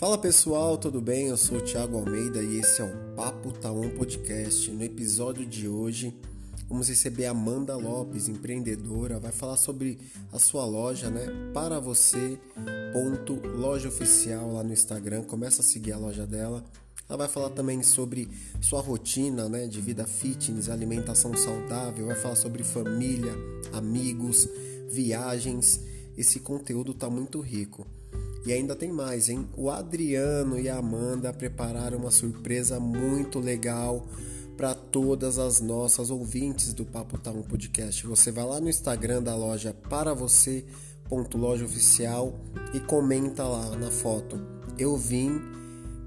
Fala pessoal, tudo bem? Eu sou o Thiago Almeida e esse é o Papo Taon Podcast. No episódio de hoje, vamos receber Amanda Lopes, empreendedora, vai falar sobre a sua loja, né? Para você, ponto, loja oficial lá no Instagram. Começa a seguir a loja dela. Ela vai falar também sobre sua rotina, né, de vida fitness, alimentação saudável, vai falar sobre família, amigos, viagens. Esse conteúdo tá muito rico. E ainda tem mais, hein? O Adriano e a Amanda prepararam uma surpresa muito legal para todas as nossas ouvintes do Papo Tá um Podcast. Você vai lá no Instagram da loja para você loja oficial e comenta lá na foto. Eu vim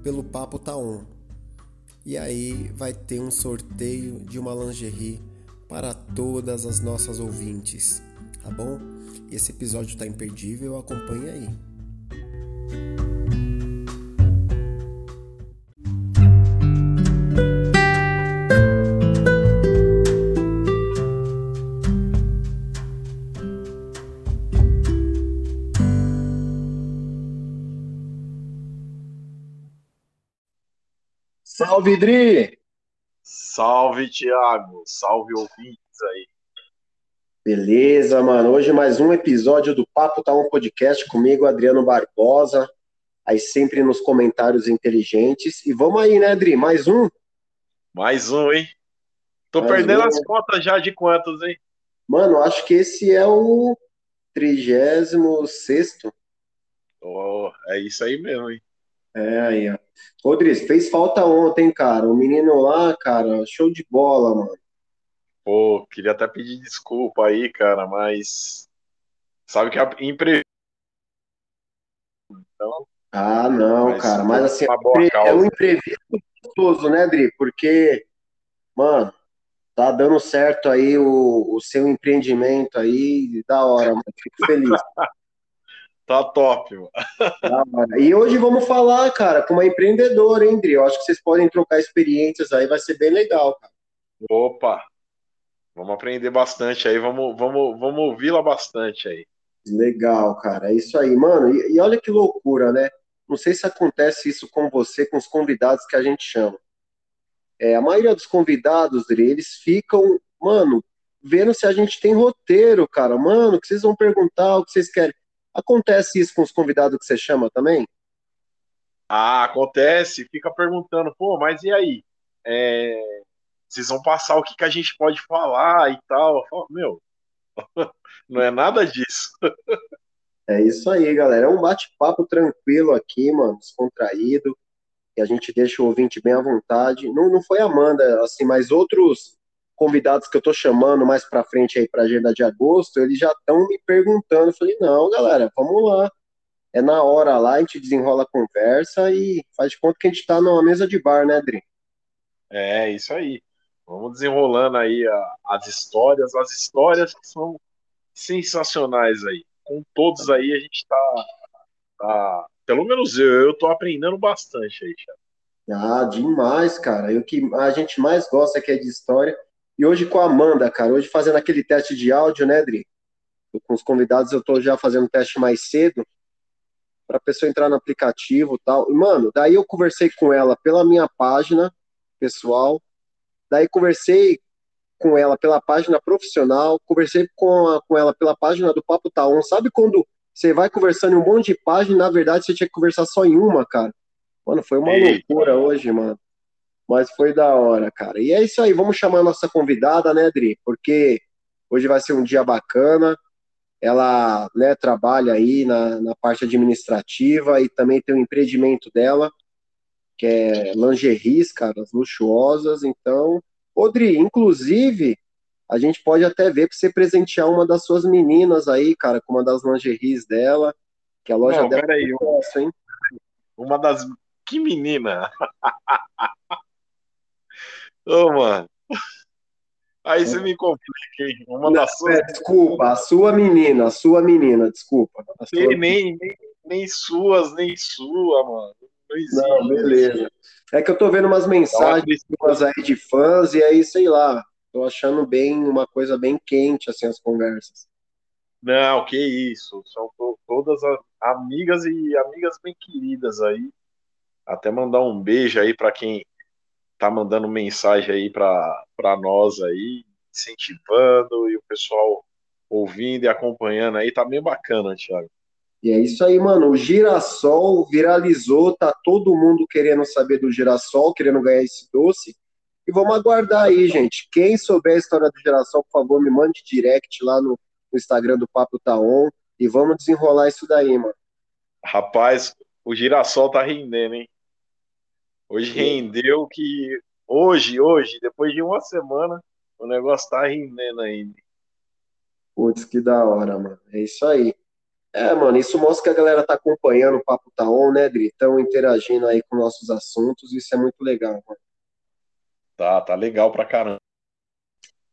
pelo Papo Tá On. E aí vai ter um sorteio de uma lingerie para todas as nossas ouvintes, tá bom? Esse episódio está imperdível, acompanhe aí. Salve, Dri! Salve, Thiago! Salve, ouvintes aí! Beleza, mano. Hoje mais um episódio do Papo Tá Um Podcast comigo, Adriano Barbosa. Aí sempre nos comentários inteligentes. E vamos aí, né, Adri? Mais um? Mais um, hein? Tô mais perdendo um. as contas já de quantos, hein? Mano, acho que esse é o 36 Oh, é isso aí mesmo, hein? É, aí, ó. Rodrigues, fez falta ontem, cara. O menino lá, cara, show de bola, mano. Pô, queria até pedir desculpa aí, cara, mas sabe que é imprevisto. Então, ah, não, mas cara, mas assim, é um imprevisto gostoso, né, Dri? Porque, mano, tá dando certo aí o, o seu empreendimento aí, da hora, mano. Fico feliz. tá top, mano. E hoje vamos falar, cara, com uma empreendedora, hein, Dri? Eu acho que vocês podem trocar experiências aí, vai ser bem legal, cara. Opa, Vamos aprender bastante aí, vamos, vamos, vamos ouvi-la bastante aí. Legal, cara. É isso aí, mano. E, e, olha que loucura, né? Não sei se acontece isso com você, com os convidados que a gente chama. É, a maioria dos convidados, eles ficam, mano, vendo se a gente tem roteiro, cara. Mano, o que vocês vão perguntar, o que vocês querem. Acontece isso com os convidados que você chama também? Ah, acontece. Fica perguntando, pô, mas e aí? É, vocês vão passar o que, que a gente pode falar e tal. Falo, meu, não é nada disso. É isso aí, galera. É um bate-papo tranquilo aqui, mano, descontraído. E a gente deixa o ouvinte bem à vontade. Não, não foi a Amanda, assim, mas outros convidados que eu tô chamando mais pra frente aí pra agenda de agosto, eles já estão me perguntando. Eu falei, não, galera, vamos lá. É na hora lá, a gente desenrola a conversa e faz de conta que a gente tá numa mesa de bar, né, Adri? É, isso aí. Vamos desenrolando aí a, as histórias, as histórias que são sensacionais aí. Com todos aí a gente tá, tá pelo menos eu, eu tô aprendendo bastante aí, Thiago. Ah, demais, cara. E o que a gente mais gosta aqui é de história. E hoje com a Amanda, cara, hoje fazendo aquele teste de áudio, né, Dri? Com os convidados eu tô já fazendo teste mais cedo para pessoa entrar no aplicativo, tal. E mano, daí eu conversei com ela pela minha página pessoal, Daí conversei com ela pela página profissional, conversei com, a, com ela pela página do Papo Taon. Sabe quando você vai conversando em um monte de páginas, na verdade você tinha que conversar só em uma, cara? Mano, foi uma Eita. loucura hoje, mano. Mas foi da hora, cara. E é isso aí, vamos chamar a nossa convidada, né, Adri? Porque hoje vai ser um dia bacana. Ela né, trabalha aí na, na parte administrativa e também tem o um empreendimento dela que é lingeries, cara, luxuosas. Então, Odri, inclusive, a gente pode até ver para você presentear uma das suas meninas aí, cara, com uma das lingeries dela, que a loja Não, dela peraí, é hein? Uma das. Que menina! Ô, mano. Aí você me complica, hein? Uma Não, das suas. É, desculpa, a sua menina, a sua menina, desculpa. Sua... Nem, nem, nem suas, nem sua, mano. Não, beleza. É que eu tô vendo umas mensagens aí de fãs e aí, sei lá, tô achando bem uma coisa bem quente, assim, as conversas. Não, que isso. São todas amigas e amigas bem queridas aí. Até mandar um beijo aí para quem tá mandando mensagem aí para nós aí, incentivando e o pessoal ouvindo e acompanhando aí, tá bem bacana, Thiago. E é isso aí, mano. O girassol viralizou, tá todo mundo querendo saber do girassol, querendo ganhar esse doce. E vamos aguardar aí, gente. Quem souber a história do girassol, por favor, me mande direct lá no, no Instagram do Papo Taon e vamos desenrolar isso daí, mano. Rapaz, o girassol tá rendendo, hein? Hoje rendeu que. Hoje, hoje, depois de uma semana, o negócio tá rendendo ainda. Putz, que da hora, mano. É isso aí. É, mano, isso mostra que a galera tá acompanhando o Papo Tá On, né, Dri? Estão interagindo aí com nossos assuntos, isso é muito legal, mano. Tá, tá legal pra caramba.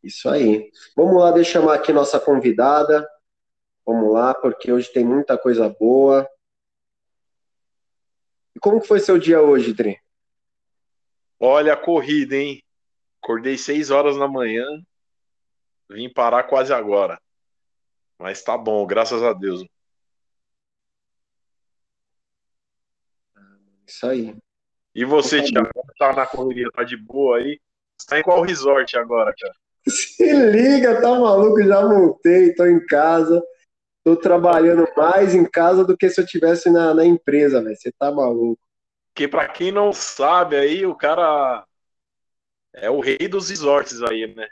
Isso aí. Vamos lá, deixa eu chamar aqui nossa convidada. Vamos lá, porque hoje tem muita coisa boa. E como que foi seu dia hoje, Dri? Olha a corrida, hein? Acordei 6 horas da manhã, vim parar quase agora. Mas tá bom, graças a Deus. Isso aí. E você, Thiago, tá na correria, tá de boa aí? Você tá em qual resort agora, cara? Se liga, tá maluco? Já montei, tô em casa. Tô trabalhando mais em casa do que se eu tivesse na, na empresa, velho. Você tá maluco. Porque pra quem não sabe aí, o cara é o rei dos resorts aí, né?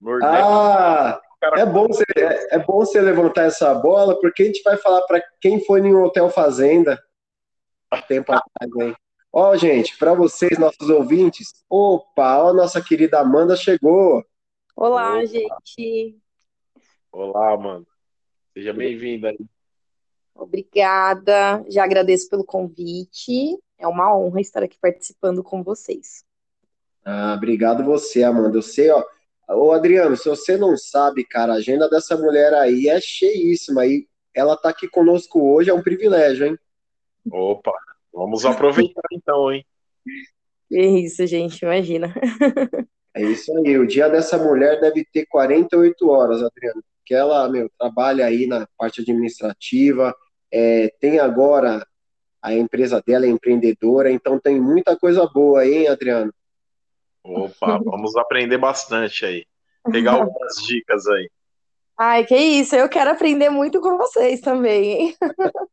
Nordeste, ah, é bom, você, é, é, bom você levantar essa bola, porque a gente vai falar para quem foi em um hotel fazenda tempo atrás, hein? Ó, gente, para vocês, nossos ouvintes, opa, ó, nossa querida Amanda chegou. Olá, opa. gente. Olá, Amanda. Seja bem-vinda aí. Obrigada, já agradeço pelo convite. É uma honra estar aqui participando com vocês. Ah, obrigado você, Amanda. Eu sei, ó. Ô, Adriano, se você não sabe, cara, a agenda dessa mulher aí é cheíssima. E ela tá aqui conosco hoje, é um privilégio, hein? Opa, vamos aproveitar então, hein? É isso, gente, imagina. É isso aí. O dia dessa mulher deve ter 48 horas, Adriano. Porque ela, meu, trabalha aí na parte administrativa, é, tem agora a empresa dela é empreendedora, então tem muita coisa boa, hein, Adriano? Opa, vamos aprender bastante aí. Pegar algumas dicas aí. Ai, que isso, eu quero aprender muito com vocês também, hein?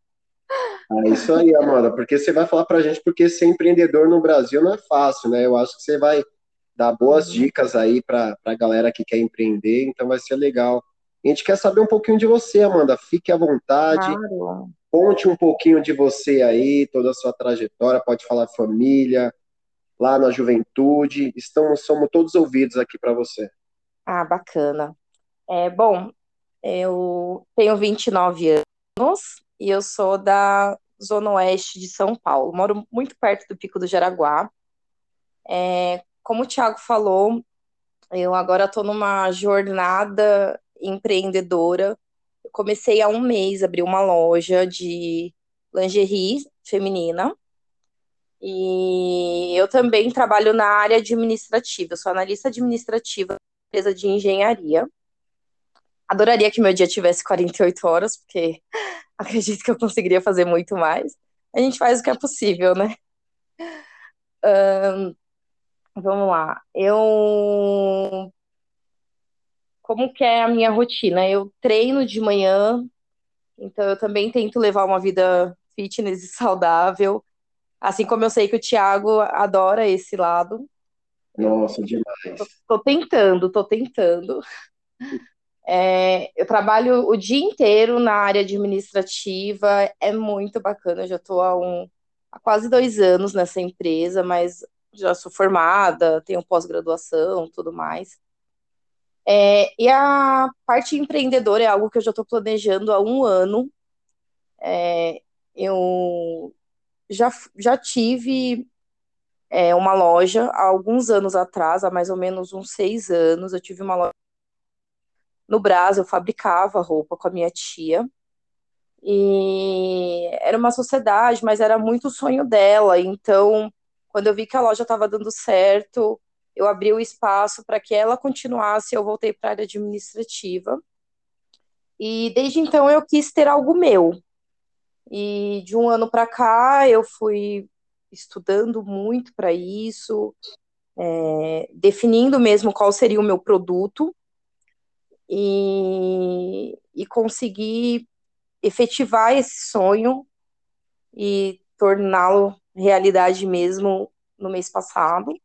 É isso aí, Amanda, porque você vai falar pra gente porque ser empreendedor no Brasil não é fácil, né? Eu acho que você vai dar boas dicas aí pra, pra galera que quer empreender, então vai ser legal. A gente quer saber um pouquinho de você, Amanda. Fique à vontade. Claro. Conte um pouquinho de você aí, toda a sua trajetória, pode falar família, lá na juventude. Estamos, somos todos ouvidos aqui para você. Ah, bacana. É, bom, eu tenho 29 anos e eu sou da Zona Oeste de São Paulo. Moro muito perto do Pico do Jaraguá. É, como o Thiago falou, eu agora estou numa jornada empreendedora. Eu comecei há um mês, abri uma loja de lingerie feminina. E eu também trabalho na área administrativa, eu sou analista administrativa da empresa de engenharia. Adoraria que meu dia tivesse 48 horas, porque acredito que eu conseguiria fazer muito mais. A gente faz o que é possível, né? Um, vamos lá. Eu. Como que é a minha rotina? Eu treino de manhã, então eu também tento levar uma vida fitness e saudável. Assim como eu sei que o Thiago adora esse lado. Nossa, demais. Tô, tô tentando, tô tentando. É, eu trabalho o dia inteiro na área administrativa, é muito bacana. Eu já estou há, um, há quase dois anos nessa empresa, mas já sou formada, tenho pós-graduação, tudo mais. É, e a parte empreendedora é algo que eu já estou planejando há um ano. É, eu já, já tive é, uma loja há alguns anos atrás, há mais ou menos uns seis anos. Eu tive uma loja no Brás, eu fabricava roupa com a minha tia. E era uma sociedade, mas era muito o sonho dela. Então, quando eu vi que a loja estava dando certo, eu abri o espaço para que ela continuasse. Eu voltei para a área administrativa. E desde então eu quis ter algo meu. E de um ano para cá eu fui estudando muito para isso, é, definindo mesmo qual seria o meu produto e, e conseguir efetivar esse sonho e torná-lo realidade mesmo no mês passado.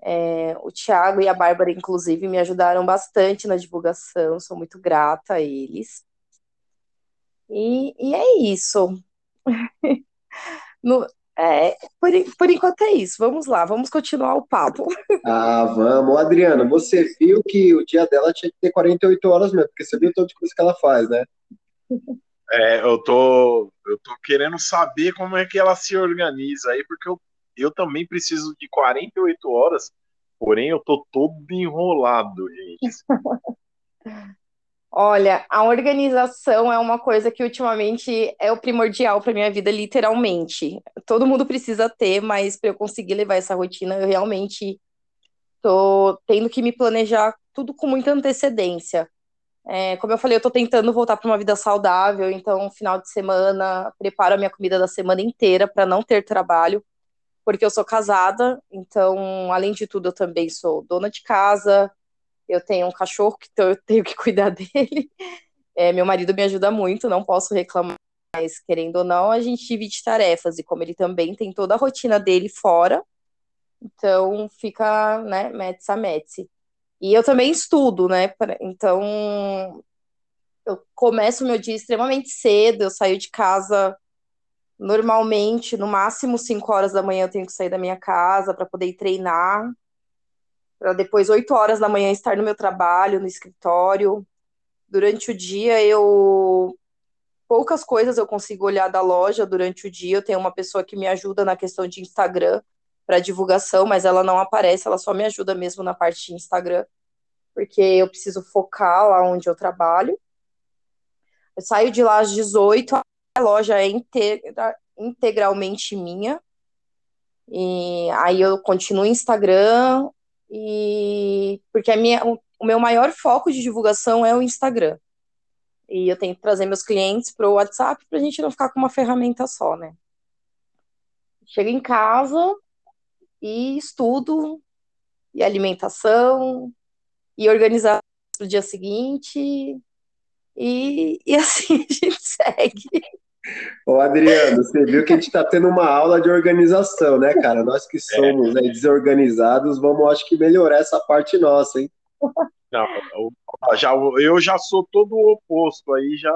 É, o Tiago e a Bárbara, inclusive, me ajudaram bastante na divulgação, sou muito grata a eles. E, e é isso. no, é, por, por enquanto é isso. Vamos lá, vamos continuar o papo. Ah, vamos. Adriana, você viu que o dia dela tinha que ter 48 horas mesmo, porque você viu toda coisa que ela faz, né? É, eu tô, eu tô querendo saber como é que ela se organiza aí, porque eu, eu também preciso de 48 horas, porém eu tô todo enrolado, gente. Olha, a organização é uma coisa que ultimamente é o primordial para minha vida, literalmente. Todo mundo precisa ter, mas para eu conseguir levar essa rotina, eu realmente tô tendo que me planejar tudo com muita antecedência. É, como eu falei, eu tô tentando voltar para uma vida saudável, então final de semana preparo a minha comida da semana inteira para não ter trabalho, porque eu sou casada, então além de tudo eu também sou dona de casa, eu tenho um cachorro que eu tenho que cuidar dele. É, meu marido me ajuda muito, não posso reclamar, mas querendo ou não, a gente divide tarefas. E como ele também tem toda a rotina dele fora, então fica, né, metz a metz. E eu também estudo, né? Então eu começo o meu dia extremamente cedo, eu saio de casa normalmente, no máximo 5 horas da manhã eu tenho que sair da minha casa para poder treinar para depois 8 horas da manhã estar no meu trabalho, no escritório. Durante o dia eu poucas coisas eu consigo olhar da loja durante o dia. Eu tenho uma pessoa que me ajuda na questão de Instagram para divulgação, mas ela não aparece, ela só me ajuda mesmo na parte de Instagram, porque eu preciso focar lá onde eu trabalho. Eu saio de lá às 18, a loja é integra, integralmente minha. E aí eu continuo Instagram, e porque a minha, o meu maior foco de divulgação é o Instagram. E eu tenho que trazer meus clientes para o WhatsApp para a gente não ficar com uma ferramenta só, né? Chego em casa e estudo, e alimentação, e organizar o dia seguinte, e, e assim a gente segue. Ô, Adriano, você viu que a gente está tendo uma aula de organização, né, cara? Nós que somos é. né, desorganizados, vamos, acho que, melhorar essa parte nossa, hein? Não, eu já, eu já sou todo o oposto, aí já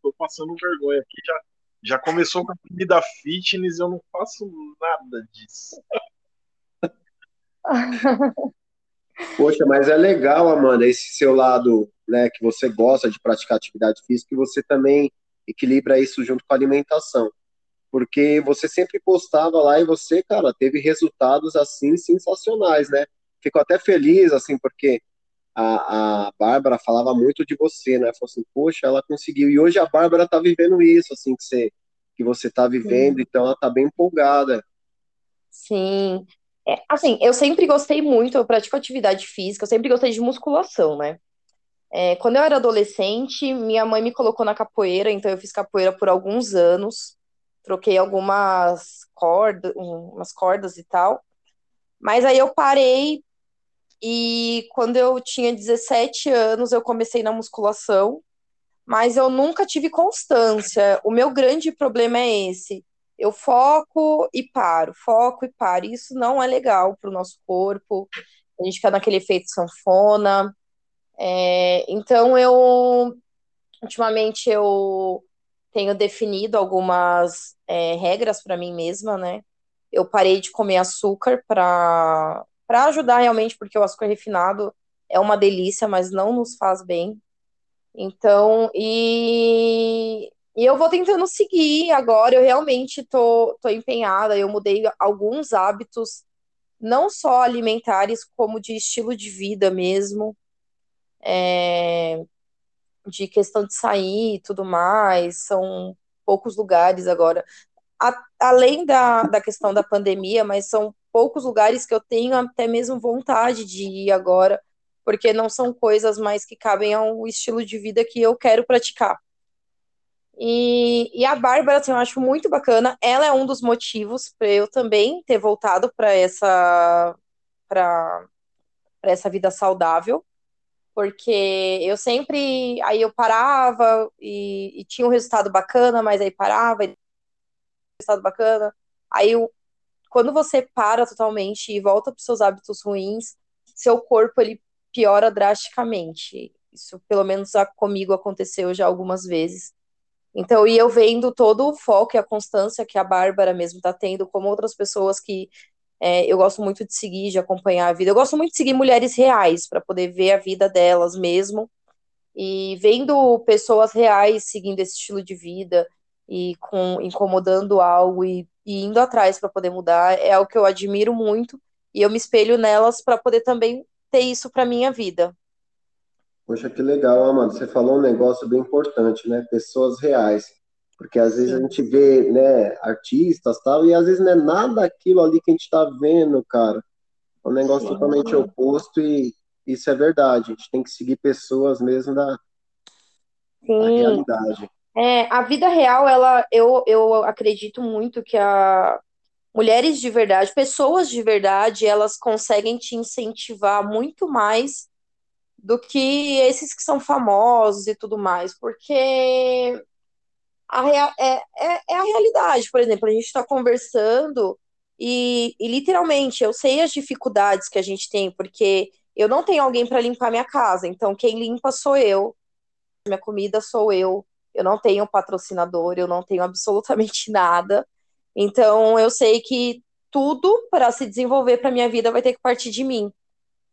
tô passando vergonha aqui, já, já começou com a comida fitness, eu não faço nada disso. Poxa, mas é legal, Amanda, esse seu lado, né, que você gosta de praticar atividade física, e você também equilibra isso junto com a alimentação. Porque você sempre postava lá e você, cara, teve resultados assim sensacionais, né? Fico até feliz, assim, porque a, a Bárbara falava muito de você, né? Falou assim, poxa, ela conseguiu. E hoje a Bárbara tá vivendo isso, assim, que você, que você tá vivendo, Sim. então ela tá bem empolgada. Sim. É, assim, eu sempre gostei muito, eu pratico atividade física, eu sempre gostei de musculação, né? É, quando eu era adolescente, minha mãe me colocou na capoeira, então eu fiz capoeira por alguns anos. Troquei algumas cordas, umas cordas e tal. Mas aí eu parei e quando eu tinha 17 anos eu comecei na musculação, mas eu nunca tive constância. O meu grande problema é esse. Eu foco e paro, foco e paro. Isso não é legal para o nosso corpo. A gente fica naquele efeito sanfona. É, então eu ultimamente eu tenho definido algumas é, regras para mim mesma, né? Eu parei de comer açúcar para para ajudar realmente, porque o açúcar refinado é uma delícia, mas não nos faz bem. Então, e, e eu vou tentando seguir agora, eu realmente tô, tô empenhada, eu mudei alguns hábitos, não só alimentares, como de estilo de vida mesmo é, de questão de sair e tudo mais, são poucos lugares agora. A, além da, da questão da pandemia, mas são poucos lugares que eu tenho até mesmo vontade de ir agora, porque não são coisas mais que cabem ao estilo de vida que eu quero praticar. E, e a Bárbara, assim, eu acho muito bacana. Ela é um dos motivos para eu também ter voltado para essa para essa vida saudável, porque eu sempre aí eu parava e, e, tinha um resultado bacana, mas aí parava e resultado bacana. Aí eu, quando você para totalmente e volta para os seus hábitos ruins, seu corpo ele piora drasticamente. Isso pelo menos comigo aconteceu já algumas vezes. Então, e eu vendo todo o foco e a constância que a Bárbara mesmo está tendo, como outras pessoas que é, eu gosto muito de seguir, de acompanhar a vida. Eu gosto muito de seguir mulheres reais, para poder ver a vida delas mesmo. E vendo pessoas reais seguindo esse estilo de vida e com incomodando algo e, e indo atrás para poder mudar, é algo que eu admiro muito. E eu me espelho nelas para poder também ter isso para minha vida. Poxa, que legal, Amanda. Você falou um negócio bem importante, né? Pessoas reais. Porque às vezes a gente vê, né, artistas tal, e às vezes não é nada aquilo ali que a gente está vendo, cara. É um negócio Sim. totalmente oposto e isso é verdade. A gente tem que seguir pessoas mesmo da, da realidade. É, a vida real, ela, eu, eu acredito muito que a mulheres de verdade, pessoas de verdade, elas conseguem te incentivar muito mais do que esses que são famosos e tudo mais, porque a rea é, é, é, a realidade. Por exemplo, a gente está conversando e, e, literalmente eu sei as dificuldades que a gente tem, porque eu não tenho alguém para limpar minha casa, então quem limpa sou eu, minha comida sou eu, eu não tenho patrocinador, eu não tenho absolutamente nada. Então eu sei que tudo para se desenvolver para minha vida vai ter que partir de mim.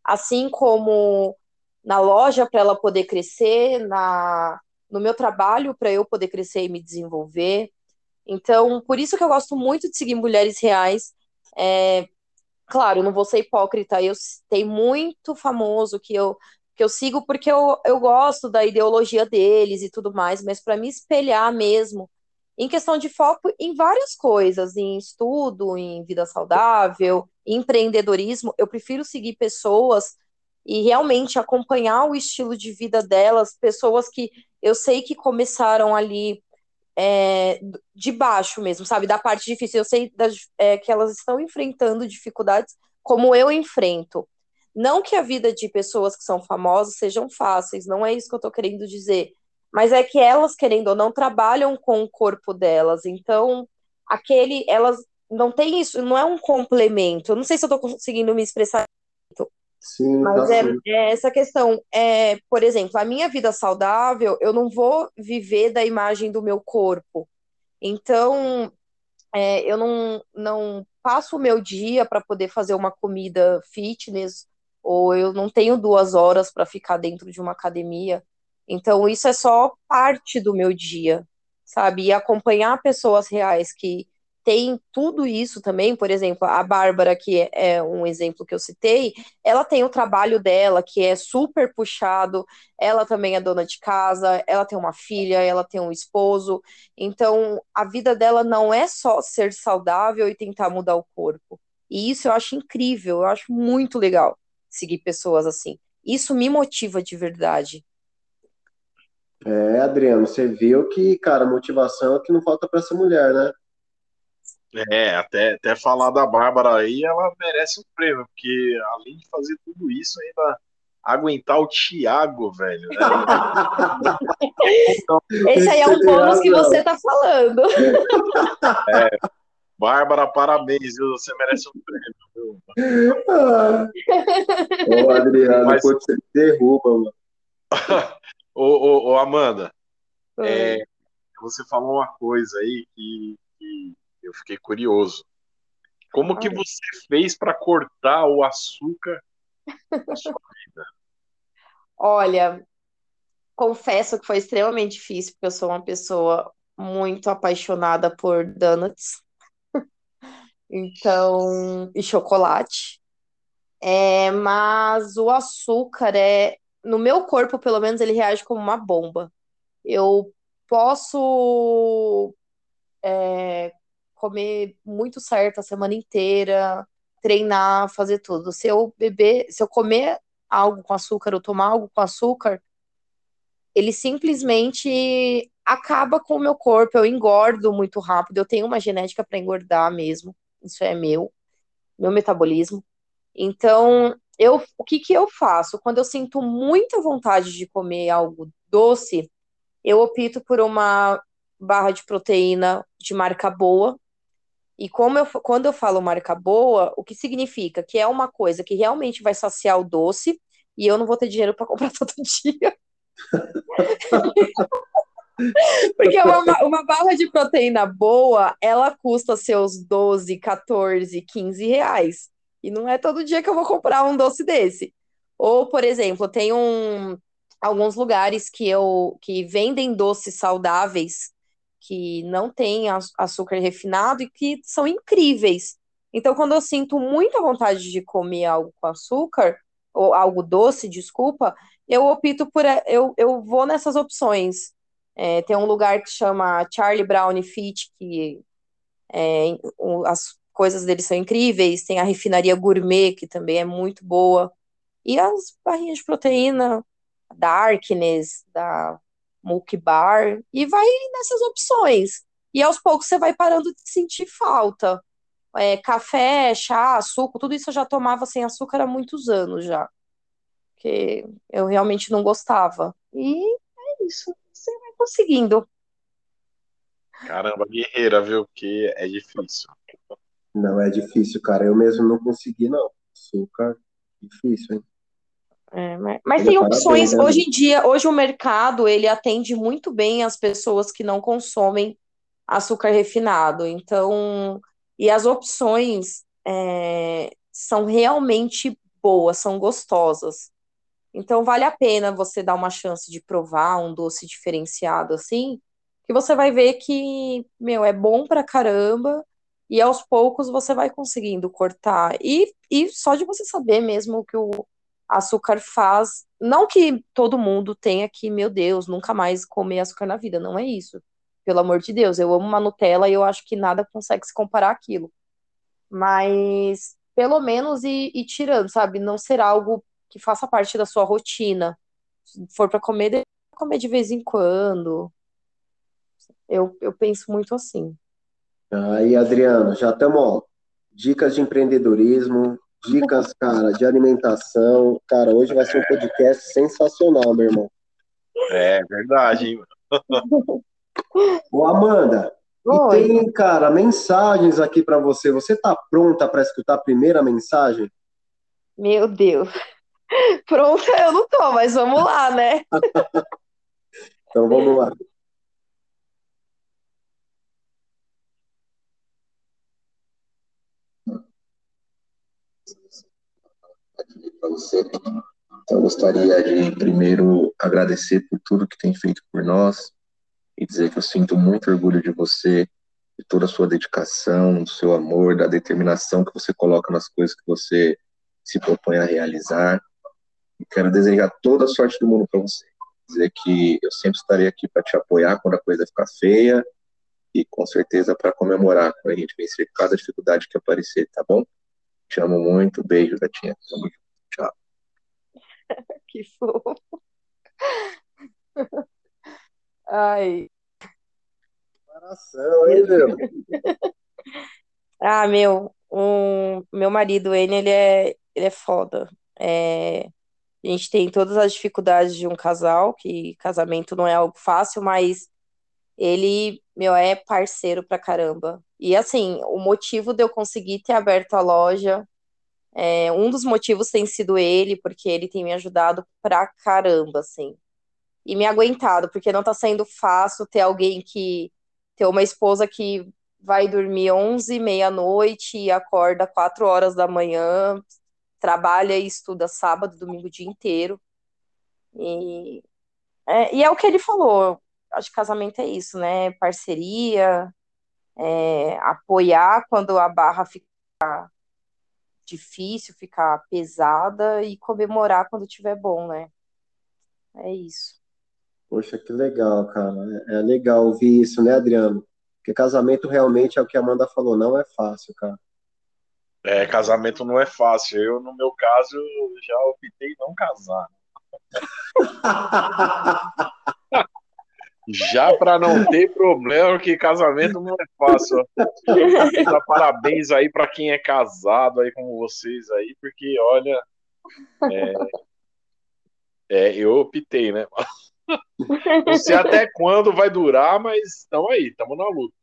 Assim como na loja para ela poder crescer, na no meu trabalho para eu poder crescer e me desenvolver. Então, por isso que eu gosto muito de seguir mulheres reais. É, claro, não vou ser hipócrita, eu tenho muito famoso que eu que eu sigo porque eu, eu gosto da ideologia deles e tudo mais, mas para me espelhar mesmo em questão de foco em várias coisas, em estudo, em vida saudável, em empreendedorismo, eu prefiro seguir pessoas e realmente acompanhar o estilo de vida delas, pessoas que eu sei que começaram ali é, de baixo mesmo, sabe? Da parte difícil. Eu sei das, é, que elas estão enfrentando dificuldades como eu enfrento. Não que a vida de pessoas que são famosas sejam fáceis, não é isso que eu tô querendo dizer. Mas é que elas, querendo ou não, trabalham com o corpo delas. Então, aquele, elas não tem isso, não é um complemento. Eu não sei se eu tô conseguindo me expressar Sim, Mas tá é, é, essa questão. É, por exemplo, a minha vida saudável, eu não vou viver da imagem do meu corpo. Então, é, eu não, não passo o meu dia para poder fazer uma comida fitness, ou eu não tenho duas horas para ficar dentro de uma academia. Então, isso é só parte do meu dia, sabe? E acompanhar pessoas reais que tem tudo isso também, por exemplo, a Bárbara, que é um exemplo que eu citei, ela tem o trabalho dela, que é super puxado, ela também é dona de casa, ela tem uma filha, ela tem um esposo, então a vida dela não é só ser saudável e tentar mudar o corpo. E isso eu acho incrível, eu acho muito legal seguir pessoas assim. Isso me motiva de verdade. É, Adriano, você viu que, cara, motivação é que não falta para essa mulher, né? É, até, até falar da Bárbara aí, ela merece um prêmio, porque além de fazer tudo isso, ainda aguentar o Thiago, velho. Né? Esse aí é um bônus que você tá falando. É, Bárbara, parabéns, viu? Você merece um prêmio. Viu? Ah. Ô, Adriano, Mas... você derruba, mano. ô, ô, ô, Amanda, é, você falou uma coisa aí que eu fiquei curioso. Como que você fez para cortar o açúcar da sua vida? Olha, confesso que foi extremamente difícil, porque eu sou uma pessoa muito apaixonada por donuts. então, e chocolate. É, mas o açúcar é, no meu corpo, pelo menos, ele reage como uma bomba. Eu posso é, comer muito certo a semana inteira, treinar, fazer tudo. Se eu beber, se eu comer algo com açúcar ou tomar algo com açúcar, ele simplesmente acaba com o meu corpo, eu engordo muito rápido, eu tenho uma genética para engordar mesmo, isso é meu, meu metabolismo. Então, eu, o que que eu faço? Quando eu sinto muita vontade de comer algo doce, eu opto por uma barra de proteína de marca boa. E como eu, quando eu falo marca boa, o que significa? Que é uma coisa que realmente vai saciar o doce e eu não vou ter dinheiro para comprar todo dia. Porque uma, uma barra de proteína boa, ela custa seus 12, 14, 15 reais. E não é todo dia que eu vou comprar um doce desse. Ou, por exemplo, tem um, alguns lugares que eu que vendem doces saudáveis que não têm açúcar refinado e que são incríveis. Então, quando eu sinto muita vontade de comer algo com açúcar, ou algo doce, desculpa, eu opto por. Eu, eu vou nessas opções. É, tem um lugar que chama Charlie Brown Fit, que é, as coisas dele são incríveis. Tem a refinaria gourmet, que também é muito boa. E as barrinhas de proteína, Darkness, da Milk Bar, e vai nessas opções. E aos poucos você vai parando de sentir falta. É, café, chá, suco, tudo isso eu já tomava sem açúcar há muitos anos já. Porque eu realmente não gostava. E é isso. Você vai conseguindo. Caramba, guerreira, viu? Que é difícil. Não, é difícil, cara. Eu mesmo não consegui, não. Açúcar, difícil, hein? É, mas, mas tem opções, né? hoje em dia, hoje o mercado, ele atende muito bem as pessoas que não consomem açúcar refinado, então, e as opções é, são realmente boas, são gostosas. Então, vale a pena você dar uma chance de provar um doce diferenciado assim, que você vai ver que, meu, é bom pra caramba, e aos poucos você vai conseguindo cortar. E, e só de você saber mesmo que o açúcar faz. Não que todo mundo tenha que, meu Deus, nunca mais comer açúcar na vida, não é isso. Pelo amor de Deus, eu amo uma Nutella e eu acho que nada consegue se comparar àquilo. Mas, pelo menos, ir, ir tirando, sabe? Não ser algo que faça parte da sua rotina. Se for para comer, comer de vez em quando. Eu, eu penso muito assim. Aí, Adriano, já estamos, dicas de empreendedorismo, dicas, cara, de alimentação. Cara, hoje vai ser um podcast sensacional, meu irmão. É verdade, hein? Ô, Amanda, e tem, cara, mensagens aqui para você. Você tá pronta para escutar a primeira mensagem? Meu Deus. Pronta eu não tô, mas vamos lá, né? então vamos lá. Para você. Então, eu gostaria de primeiro agradecer por tudo que tem feito por nós e dizer que eu sinto muito orgulho de você, de toda a sua dedicação, do seu amor, da determinação que você coloca nas coisas que você se propõe a realizar. E quero desejar toda a sorte do mundo para você. Dizer que eu sempre estarei aqui para te apoiar quando a coisa ficar feia e com certeza para comemorar quando a gente vencer cada dificuldade que aparecer, tá bom? Te amo muito, beijo, gatinha. Tamo junto. Tchau. que fofo. Ai. Comparação, hein, meu? ah, meu, um, meu marido, ele, ele, é, ele é foda. É, a gente tem todas as dificuldades de um casal, que casamento não é algo fácil, mas ele, meu, é parceiro pra caramba. E assim, o motivo de eu conseguir ter aberto a loja é, um dos motivos tem sido ele, porque ele tem me ajudado pra caramba, assim. E me aguentado, porque não tá sendo fácil ter alguém que. ter uma esposa que vai dormir 11, meia-noite e acorda 4 horas da manhã, trabalha e estuda sábado, domingo o dia inteiro. E é, e é o que ele falou. Acho que casamento é isso, né? Parceria, é, apoiar quando a barra fica difícil, ficar pesada e comemorar quando tiver bom, né? É isso. Poxa, que legal, cara. É, é legal ouvir isso, né, Adriano? Porque casamento realmente é o que a Amanda falou, não é fácil, cara. É, casamento não é fácil. Eu, no meu caso, já optei não casar. Já para não ter problema, que casamento não é fácil. Dá parabéns aí para quem é casado aí como vocês aí, porque olha, é, é, eu optei, né? Não sei até quando vai durar, mas estamos aí, estamos na luta.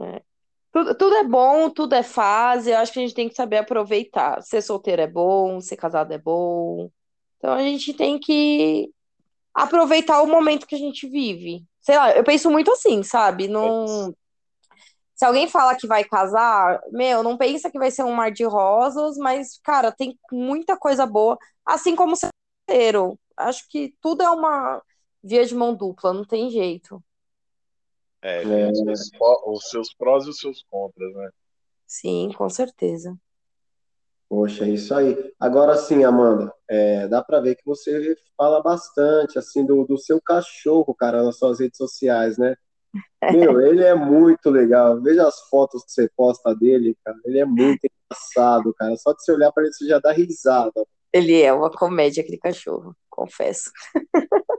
É. Tudo, tudo é bom, tudo é fase. Eu acho que a gente tem que saber aproveitar. Ser solteiro é bom, ser casado é bom. Então a gente tem que aproveitar o momento que a gente vive. Sei lá, eu penso muito assim, sabe? Não... Se alguém fala que vai casar, meu, não pensa que vai ser um mar de rosas, mas, cara, tem muita coisa boa, assim como ser solteiro. Acho que tudo é uma via de mão dupla, não tem jeito. É, é. Os, seus, os seus prós e os seus contras, né? Sim, com certeza. Poxa, é isso aí. Agora sim, Amanda, é, dá para ver que você fala bastante assim do, do seu cachorro, cara, nas suas redes sociais, né? Meu, ele é muito legal. Veja as fotos que você posta dele, cara. Ele é muito engraçado, cara. Só de você olhar para ele, você já dá risada. Ele é uma comédia, aquele cachorro, confesso.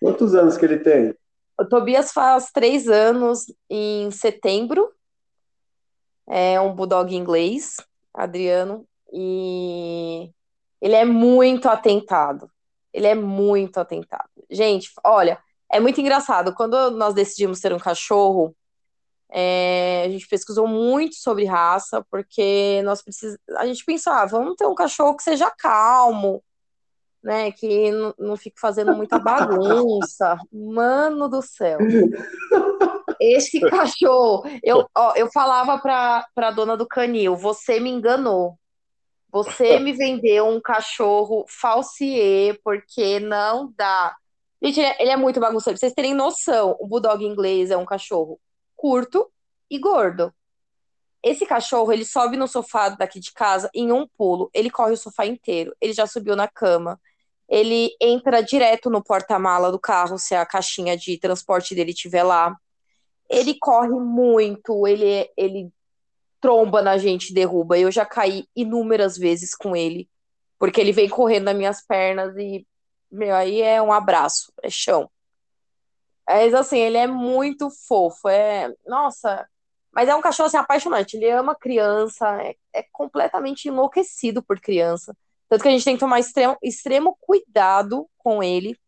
Quantos anos que ele tem? O Tobias faz três anos em setembro. É um bulldog inglês. Adriano, e ele é muito atentado. Ele é muito atentado. Gente, olha, é muito engraçado. Quando nós decidimos ter um cachorro, é, a gente pesquisou muito sobre raça, porque nós precis... a gente pensava, ah, vamos ter um cachorro que seja calmo, né? Que não, não fique fazendo muita bagunça. Mano do céu. Esse cachorro, eu, ó, eu falava pra, pra dona do canil, você me enganou. Você me vendeu um cachorro falsier, porque não dá. Gente, ele é muito bagunçado. Pra vocês terem noção, o Bulldog inglês é um cachorro curto e gordo. Esse cachorro, ele sobe no sofá daqui de casa em um pulo. Ele corre o sofá inteiro. Ele já subiu na cama. Ele entra direto no porta-mala do carro, se a caixinha de transporte dele estiver lá. Ele corre muito, ele, ele tromba na gente, derruba. Eu já caí inúmeras vezes com ele, porque ele vem correndo nas minhas pernas e, meu, aí é um abraço, é chão. Mas assim, ele é muito fofo, é. Nossa, mas é um cachorro assim, apaixonante. Ele ama criança, é, é completamente enlouquecido por criança. Tanto que a gente tem que tomar extremo, extremo cuidado com ele,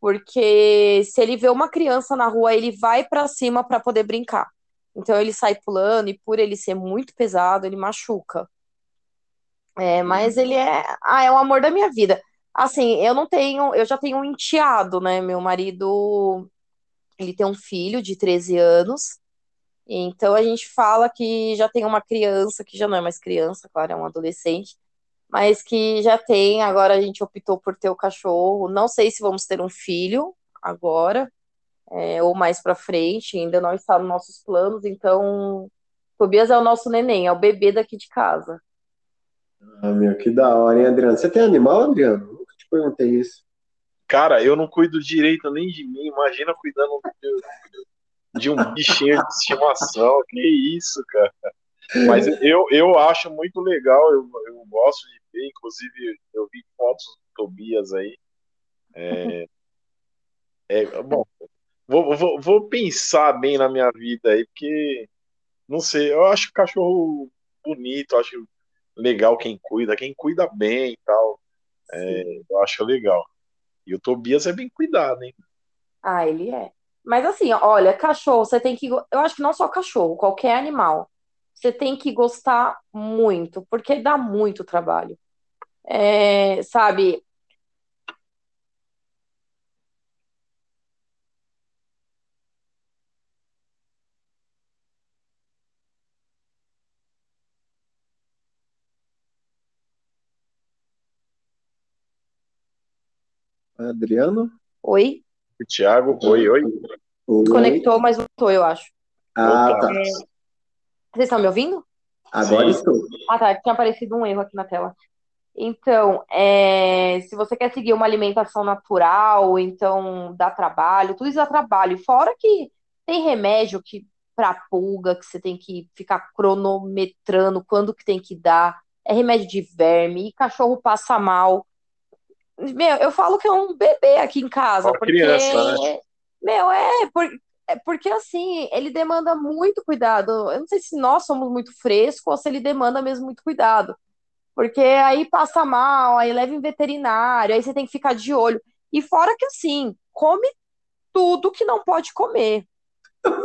porque se ele vê uma criança na rua, ele vai para cima para poder brincar. Então ele sai pulando e por ele ser muito pesado, ele machuca. É, mas ele é, ah, é o amor da minha vida. Assim, eu não tenho, eu já tenho um enteado, né? Meu marido, ele tem um filho de 13 anos. Então a gente fala que já tem uma criança, que já não é mais criança, claro, é um adolescente mas que já tem. Agora a gente optou por ter o cachorro. Não sei se vamos ter um filho agora é, ou mais para frente. Ainda não está nos nossos planos. Então, Tobias é o nosso neném, é o bebê daqui de casa. Ah, meu, que da hora, hein, Adriano? Você tem animal, Adriano? Nunca te perguntei isso. Cara, eu não cuido direito nem de mim. Imagina cuidando de, de um bichinho de estimação. Que isso, cara. Mas eu, eu acho muito legal, eu, eu gosto de ver, inclusive eu vi fotos do Tobias aí. É, é, bom, vou, vou, vou pensar bem na minha vida aí, porque não sei, eu acho cachorro bonito, acho legal quem cuida, quem cuida bem e tal. É, eu acho legal. E o Tobias é bem cuidado, hein? Ah, ele é. Mas assim, olha, cachorro, você tem que. Eu acho que não só cachorro, qualquer animal você tem que gostar muito, porque dá muito trabalho. É, sabe? Adriano? Oi? Tiago, oi, oi. Desconectou, mas voltou, eu acho. Ah, tá. É, vocês estão me ouvindo? Agora Sim. estou. Ah, tá. Tinha aparecido um erro aqui na tela. Então, é, se você quer seguir uma alimentação natural, então dá trabalho, tudo isso dá trabalho. Fora que tem remédio que para pulga, que você tem que ficar cronometrando quando que tem que dar. É remédio de verme, e cachorro passa mal. Meu, eu falo que é um bebê aqui em casa, Uma porque. criança, né? Meu, é, por, é porque assim, ele demanda muito cuidado. Eu não sei se nós somos muito frescos ou se ele demanda mesmo muito cuidado. Porque aí passa mal, aí leva em veterinário, aí você tem que ficar de olho. E fora que assim, come tudo que não pode comer.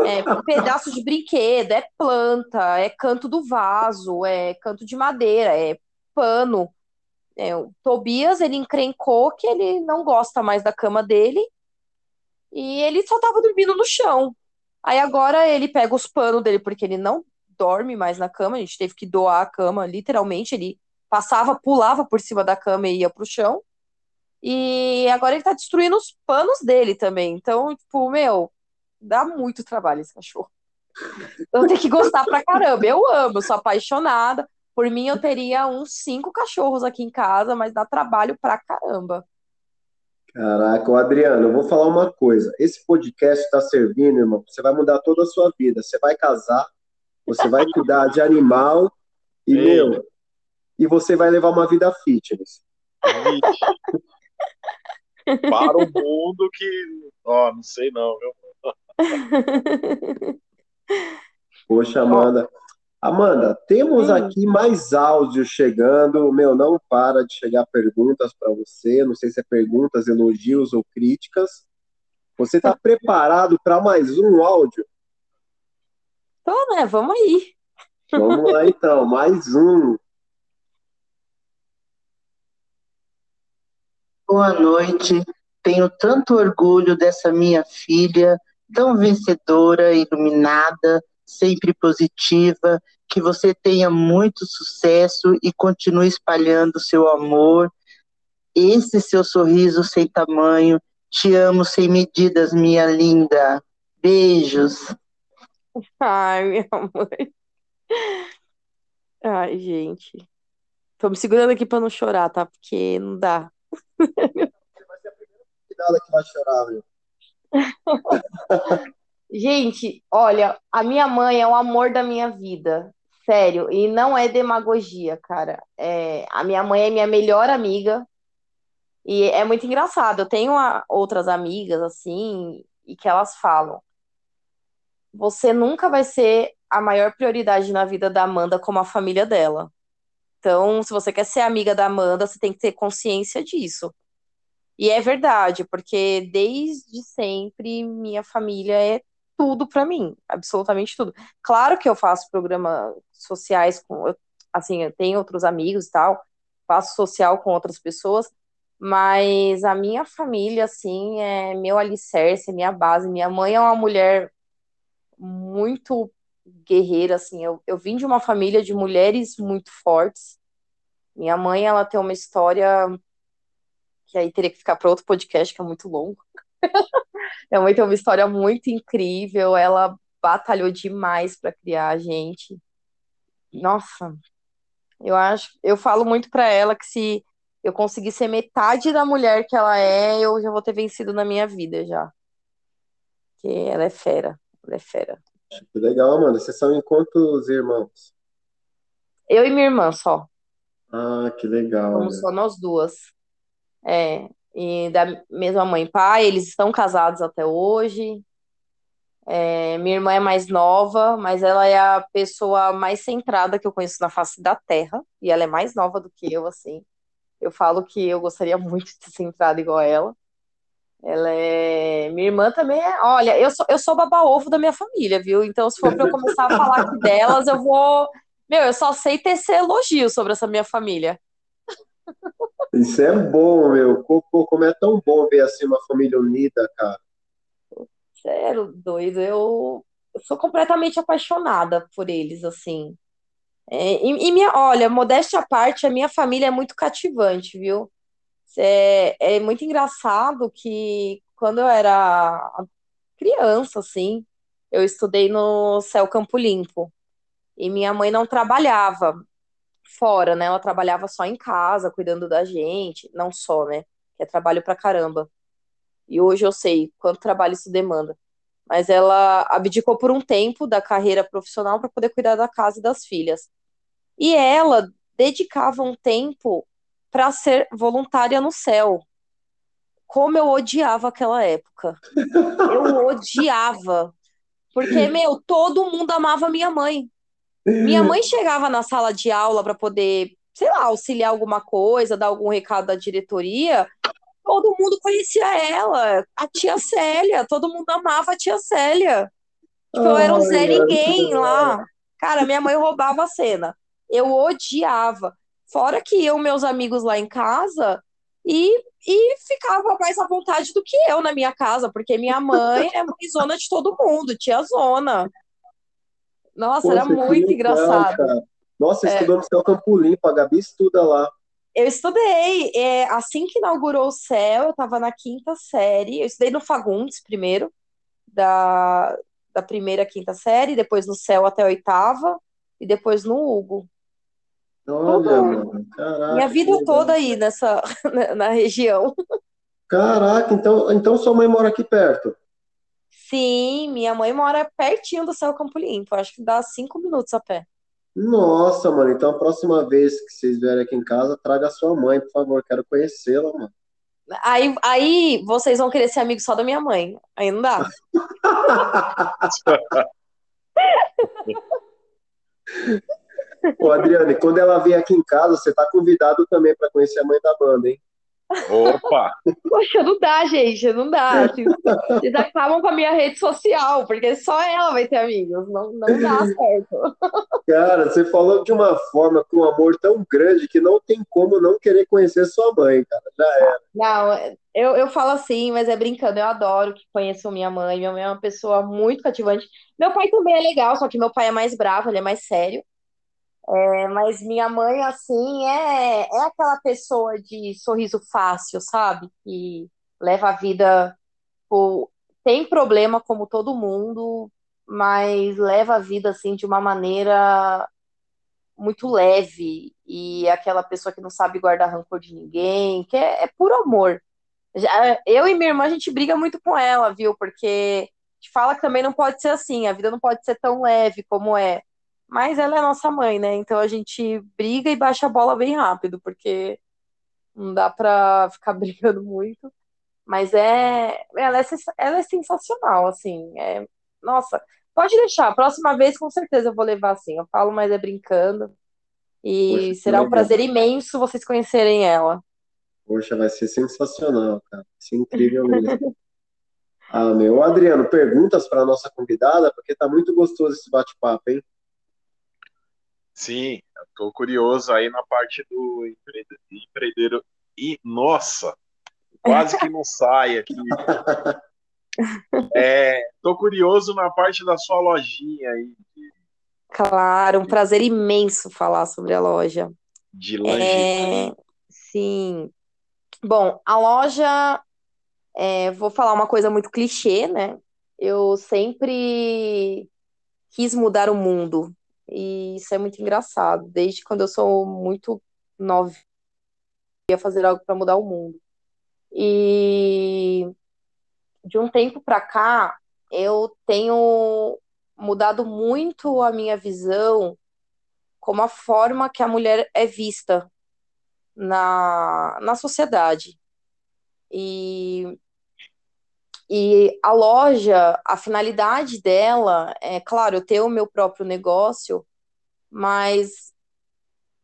É pedaço de brinquedo, é planta, é canto do vaso, é canto de madeira, é pano. É, o Tobias, ele encrencou que ele não gosta mais da cama dele e ele só tava dormindo no chão. Aí agora ele pega os panos dele, porque ele não dorme mais na cama, a gente teve que doar a cama, literalmente, ele passava, pulava por cima da cama e ia pro chão. E agora ele tá destruindo os panos dele também. Então, tipo, meu, dá muito trabalho esse cachorro. Eu tenho que gostar pra caramba. Eu amo, sou apaixonada. Por mim, eu teria uns cinco cachorros aqui em casa, mas dá trabalho pra caramba. Caraca, ô Adriano, eu vou falar uma coisa. Esse podcast está servindo, irmão. Você vai mudar toda a sua vida. Você vai casar, você vai cuidar de animal e, Meu. meu, e você vai levar uma vida fitness. Vixe. Para o mundo que. Ó, não sei não, viu? Poxa, Amanda. Amanda, temos Hum. aqui mais áudios chegando. Meu, não para de chegar perguntas para você. Não sei se é perguntas, elogios ou críticas. Você está preparado para mais um áudio? Então, né, vamos aí. Vamos lá então, mais um. Boa noite. Tenho tanto orgulho dessa minha filha, tão vencedora, iluminada, sempre positiva. Que você tenha muito sucesso e continue espalhando seu amor. Esse seu sorriso sem tamanho. Te amo sem medidas, minha linda. Beijos. Ai, minha mãe. Ai, gente. Tô me segurando aqui pra não chorar, tá? Porque não dá. Cuidado que vai chorar, meu. Gente, olha, a minha mãe é o amor da minha vida. Sério, e não é demagogia, cara. É, a minha mãe é minha melhor amiga. E é muito engraçado. Eu tenho a- outras amigas, assim, e que elas falam: você nunca vai ser a maior prioridade na vida da Amanda como a família dela. Então, se você quer ser amiga da Amanda, você tem que ter consciência disso. E é verdade, porque desde sempre minha família é tudo pra mim, absolutamente tudo. Claro que eu faço programas sociais com, eu- assim, eu tenho outros amigos e tal, faço social com outras pessoas, mas a minha família, assim, é meu alicerce, é minha base. Minha mãe é uma mulher muito guerreira, assim. Eu, eu vim de uma família de mulheres muito fortes. Minha mãe, ela tem uma história que aí teria que ficar para outro podcast, que é muito longo. Minha mãe tem uma história muito incrível. Ela batalhou demais para criar a gente. Nossa, eu acho, eu falo muito para ela que se eu conseguir ser metade da mulher que ela é, eu já vou ter vencido na minha vida já. Porque ela é fera, ela é fera. Que legal, Amanda. Vocês são em quantos irmãos? Eu e minha irmã só. Ah, que legal, Somos meu. só nós duas. É, e da mesma mãe e pai, eles estão casados até hoje. É, minha irmã é mais nova, mas ela é a pessoa mais centrada que eu conheço na face da Terra, e ela é mais nova do que eu, assim. Eu falo que eu gostaria muito de ser centrada igual ela. Ela é. Minha irmã também é. Olha, eu sou, eu sou baba-ovo da minha família, viu? Então, se for pra eu começar a falar aqui delas, eu vou. Meu, eu só sei tecer elogios sobre essa minha família. Isso é bom, meu. Co- co- Como é tão bom ver assim uma família unida, cara. Sério, doido. Eu sou completamente apaixonada por eles, assim. É, e, e minha, olha, modéstia à parte, a minha família é muito cativante, viu? É, é muito engraçado que quando eu era criança, assim, eu estudei no Céu Campo Limpo. E minha mãe não trabalhava fora, né? Ela trabalhava só em casa, cuidando da gente. Não só, né? Que é trabalho pra caramba. E hoje eu sei quanto trabalho isso demanda. Mas ela abdicou por um tempo da carreira profissional para poder cuidar da casa e das filhas. E ela dedicava um tempo para ser voluntária no céu. Como eu odiava aquela época. Eu odiava. Porque, meu, todo mundo amava minha mãe. Minha mãe chegava na sala de aula para poder, sei lá, auxiliar alguma coisa, dar algum recado da diretoria. Todo mundo conhecia ela, a tia Célia, todo mundo amava a tia Célia. Tipo, eu era um Zé Ninguém lá. Cara, minha mãe roubava a cena. Eu odiava. Fora que eu, meus amigos lá em casa, e, e ficava mais à vontade do que eu na minha casa, porque minha mãe é zona de todo mundo, tia zona. Nossa, Poxa, era muito engraçado. Cara. Nossa, é. estudou no Céu Campo Limpo, a Gabi estuda lá. Eu estudei. É, assim que inaugurou o céu, eu estava na quinta série. Eu estudei no Fagundes primeiro, da, da primeira à quinta série, depois no céu até a oitava, e depois no Hugo. Olha, mano, caraca. Minha vida toda aí nessa, na região. Caraca, então, então sua mãe mora aqui perto? Sim, minha mãe mora pertinho do Céu Campo Limpo, acho que dá cinco minutos a pé. Nossa, mano, então a próxima vez que vocês vierem aqui em casa, traga a sua mãe, por favor, quero conhecê-la, mano. Aí, aí vocês vão querer ser amigos só da minha mãe. Aí não dá. Ô, Adriane, quando ela vier aqui em casa, você tá convidado também para conhecer a mãe da banda, hein? Opa! Poxa, não dá, gente, não dá. Assim, vocês acabam com a minha rede social, porque só ela vai ter amigos, não, não dá certo. Cara, você falou de uma forma com um amor tão grande que não tem como não querer conhecer sua mãe, cara. Já era. Não, eu, eu falo assim, mas é brincando, eu adoro que conheçam minha mãe. Minha mãe é uma pessoa muito cativante. Meu pai também é legal, só que meu pai é mais bravo, ele é mais sério. É, mas minha mãe, assim, é, é aquela pessoa de sorriso fácil, sabe? Que leva a vida. Por, tem problema como todo mundo, mas leva a vida, assim, de uma maneira muito leve. E é aquela pessoa que não sabe guardar rancor de ninguém, que é, é puro amor. Eu e minha irmã, a gente briga muito com ela, viu? Porque a gente fala que também não pode ser assim, a vida não pode ser tão leve como é. Mas ela é nossa mãe, né? Então a gente briga e baixa a bola bem rápido, porque não dá pra ficar brigando muito. Mas é. Ela é, ela é sensacional, assim. É, nossa, pode deixar. A próxima vez, com certeza, eu vou levar assim. Eu falo, mas é brincando. E Poxa, será um prazer imenso vocês conhecerem ela. Poxa, vai ser sensacional, cara. Vai ser incrível mesmo. ah, meu. Adriano, perguntas para nossa convidada, porque tá muito gostoso esse bate-papo, hein? Sim, eu tô curioso aí na parte do empreendedor. E, nossa, quase que não sai aqui. É, tô curioso na parte da sua lojinha aí. Claro, um prazer imenso falar sobre a loja. De lingerie. É, sim. Bom, a loja, é, vou falar uma coisa muito clichê, né? Eu sempre quis mudar o mundo. E isso é muito engraçado. Desde quando eu sou muito nova, ia fazer algo para mudar o mundo. E de um tempo para cá, eu tenho mudado muito a minha visão como a forma que a mulher é vista na, na sociedade. E e a loja, a finalidade dela é, claro, eu ter o meu próprio negócio, mas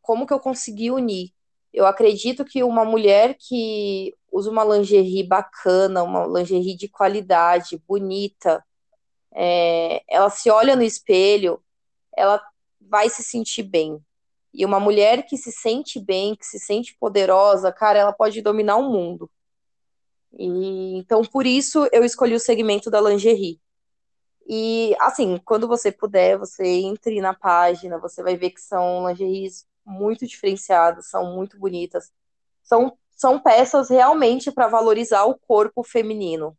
como que eu consegui unir? Eu acredito que uma mulher que usa uma lingerie bacana, uma lingerie de qualidade, bonita, é, ela se olha no espelho, ela vai se sentir bem. E uma mulher que se sente bem, que se sente poderosa, cara, ela pode dominar o mundo. E, então, por isso, eu escolhi o segmento da lingerie. E, assim, quando você puder, você entre na página, você vai ver que são lingeries muito diferenciadas, são muito bonitas. São, são peças realmente para valorizar o corpo feminino.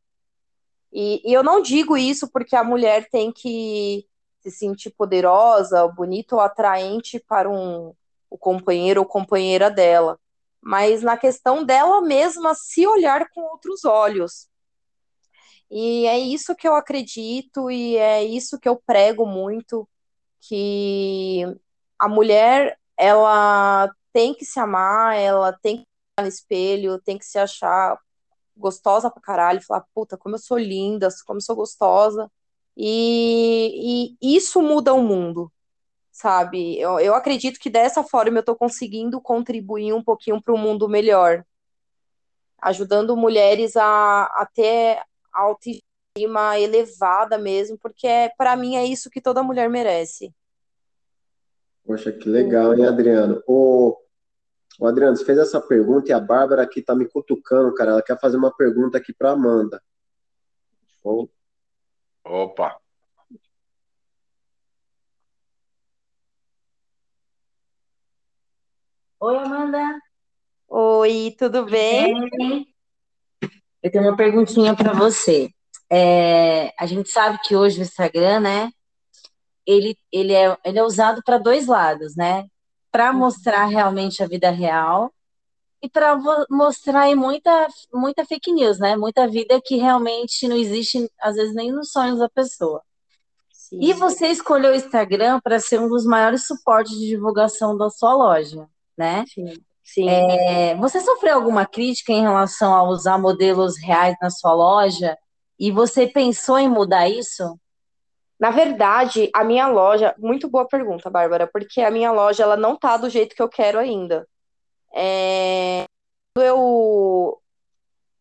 E, e eu não digo isso porque a mulher tem que se sentir poderosa, bonita ou atraente para um, o companheiro ou companheira dela mas na questão dela mesma se olhar com outros olhos. E é isso que eu acredito e é isso que eu prego muito, que a mulher ela tem que se amar, ela tem que olhar no espelho, tem que se achar gostosa pra caralho, falar, puta, como eu sou linda, como eu sou gostosa. E, e isso muda o mundo, sabe? Eu, eu acredito que dessa forma eu tô conseguindo contribuir um pouquinho para um mundo melhor, ajudando mulheres a, a ter autoestima elevada mesmo, porque é, para mim é isso que toda mulher merece. Poxa, que legal, hein, Adriano? Ô, ô Adriano, você fez essa pergunta e a Bárbara aqui tá me cutucando, cara. Ela quer fazer uma pergunta aqui para Amanda. Opa! Oi, Amanda. Oi, tudo bem? Eu tenho uma perguntinha para você. É, a gente sabe que hoje o Instagram, né, ele, ele, é, ele é usado para dois lados, né? Para mostrar realmente a vida real e para mostrar muita, muita fake news, né? Muita vida que realmente não existe, às vezes, nem nos sonhos da pessoa. Sim. E você escolheu o Instagram para ser um dos maiores suportes de divulgação da sua loja, né? Sim. Sim. É, você sofreu alguma crítica em relação a usar modelos reais na sua loja? E você pensou em mudar isso? Na verdade, a minha loja, muito boa pergunta, Bárbara, porque a minha loja ela não tá do jeito que eu quero ainda. É, quando eu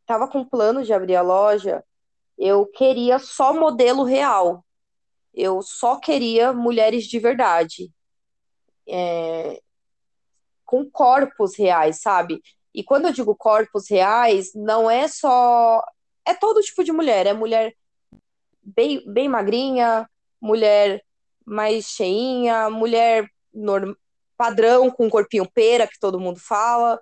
tava com plano de abrir a loja, eu queria só modelo real. Eu só queria mulheres de verdade. É, com corpos reais, sabe? E quando eu digo corpos reais, não é só. É todo tipo de mulher. É mulher bem, bem magrinha, mulher mais cheinha, mulher norm... padrão com corpinho pera, que todo mundo fala.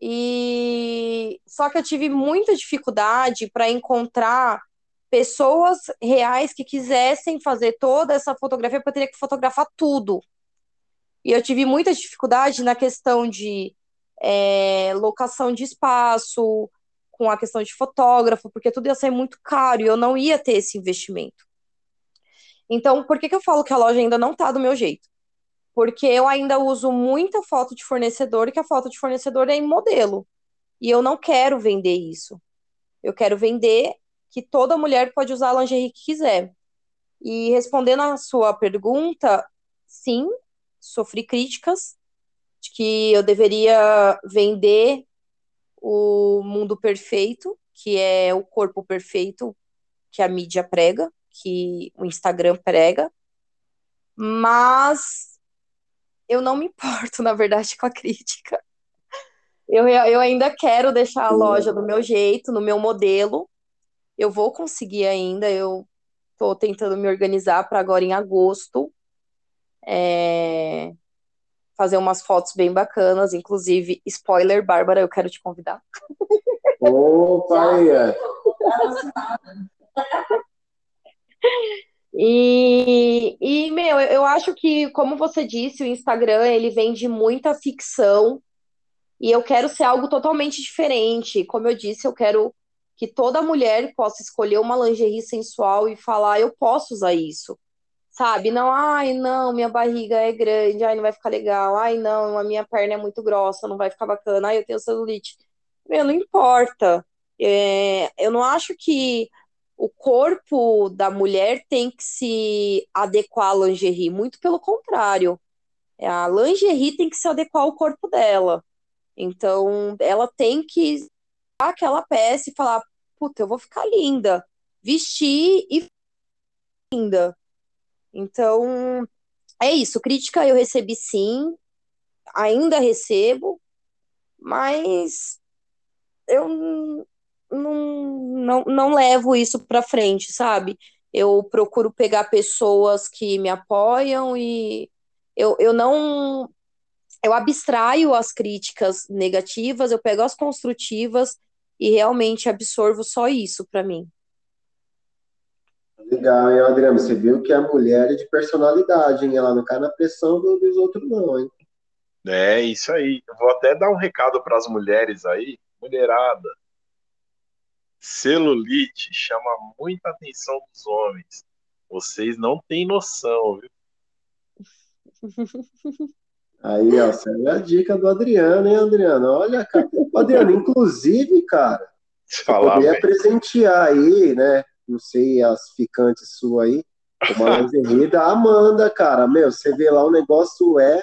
E só que eu tive muita dificuldade para encontrar pessoas reais que quisessem fazer toda essa fotografia, porque eu teria que fotografar tudo. E eu tive muita dificuldade na questão de é, locação de espaço, com a questão de fotógrafo, porque tudo ia ser muito caro e eu não ia ter esse investimento. Então, por que, que eu falo que a loja ainda não tá do meu jeito? Porque eu ainda uso muita foto de fornecedor, que a foto de fornecedor é em modelo. E eu não quero vender isso. Eu quero vender que toda mulher pode usar a lingerie que quiser. E respondendo a sua pergunta, sim, sofri críticas de que eu deveria vender o mundo perfeito, que é o corpo perfeito que a mídia prega, que o Instagram prega, mas eu não me importo, na verdade, com a crítica. Eu, eu ainda quero deixar a loja do meu jeito, no meu modelo. Eu vou conseguir ainda, eu estou tentando me organizar para agora em agosto é, fazer umas fotos bem bacanas, inclusive, spoiler, Bárbara, eu quero te convidar. Opa, aí, E, e, meu, eu acho que, como você disse, o Instagram, ele vende muita ficção e eu quero ser algo totalmente diferente. Como eu disse, eu quero que toda mulher possa escolher uma lingerie sensual e falar, eu posso usar isso sabe? Não, ai, não, minha barriga é grande, ai, não vai ficar legal, ai, não, a minha perna é muito grossa, não vai ficar bacana, ai, eu tenho celulite. Meu, não importa. É, eu não acho que o corpo da mulher tem que se adequar à lingerie, muito pelo contrário. A lingerie tem que se adequar ao corpo dela. Então, ela tem que aquela peça e falar: puta, eu vou ficar linda. Vestir e linda. Então, é isso. Crítica eu recebi sim, ainda recebo, mas eu não, não, não levo isso para frente, sabe? Eu procuro pegar pessoas que me apoiam e eu, eu não. Eu abstraio as críticas negativas, eu pego as construtivas e realmente absorvo só isso para mim. Legal, hein, Adriano? Você viu que a mulher é de personalidade, hein? Ela não cai na pressão dos outros, não, hein? É, isso aí. Eu vou até dar um recado para as mulheres aí. Mulherada, celulite chama muita atenção dos homens. Vocês não têm noção, viu? Aí, ó, essa é a dica do Adriano, hein, Adriano? Olha, cara. Adriano, inclusive, cara, Falar, poderia velho. presentear aí, né? Não sei, as ficantes sua aí, uma lingerie da Amanda, cara. Meu, você vê lá, o negócio é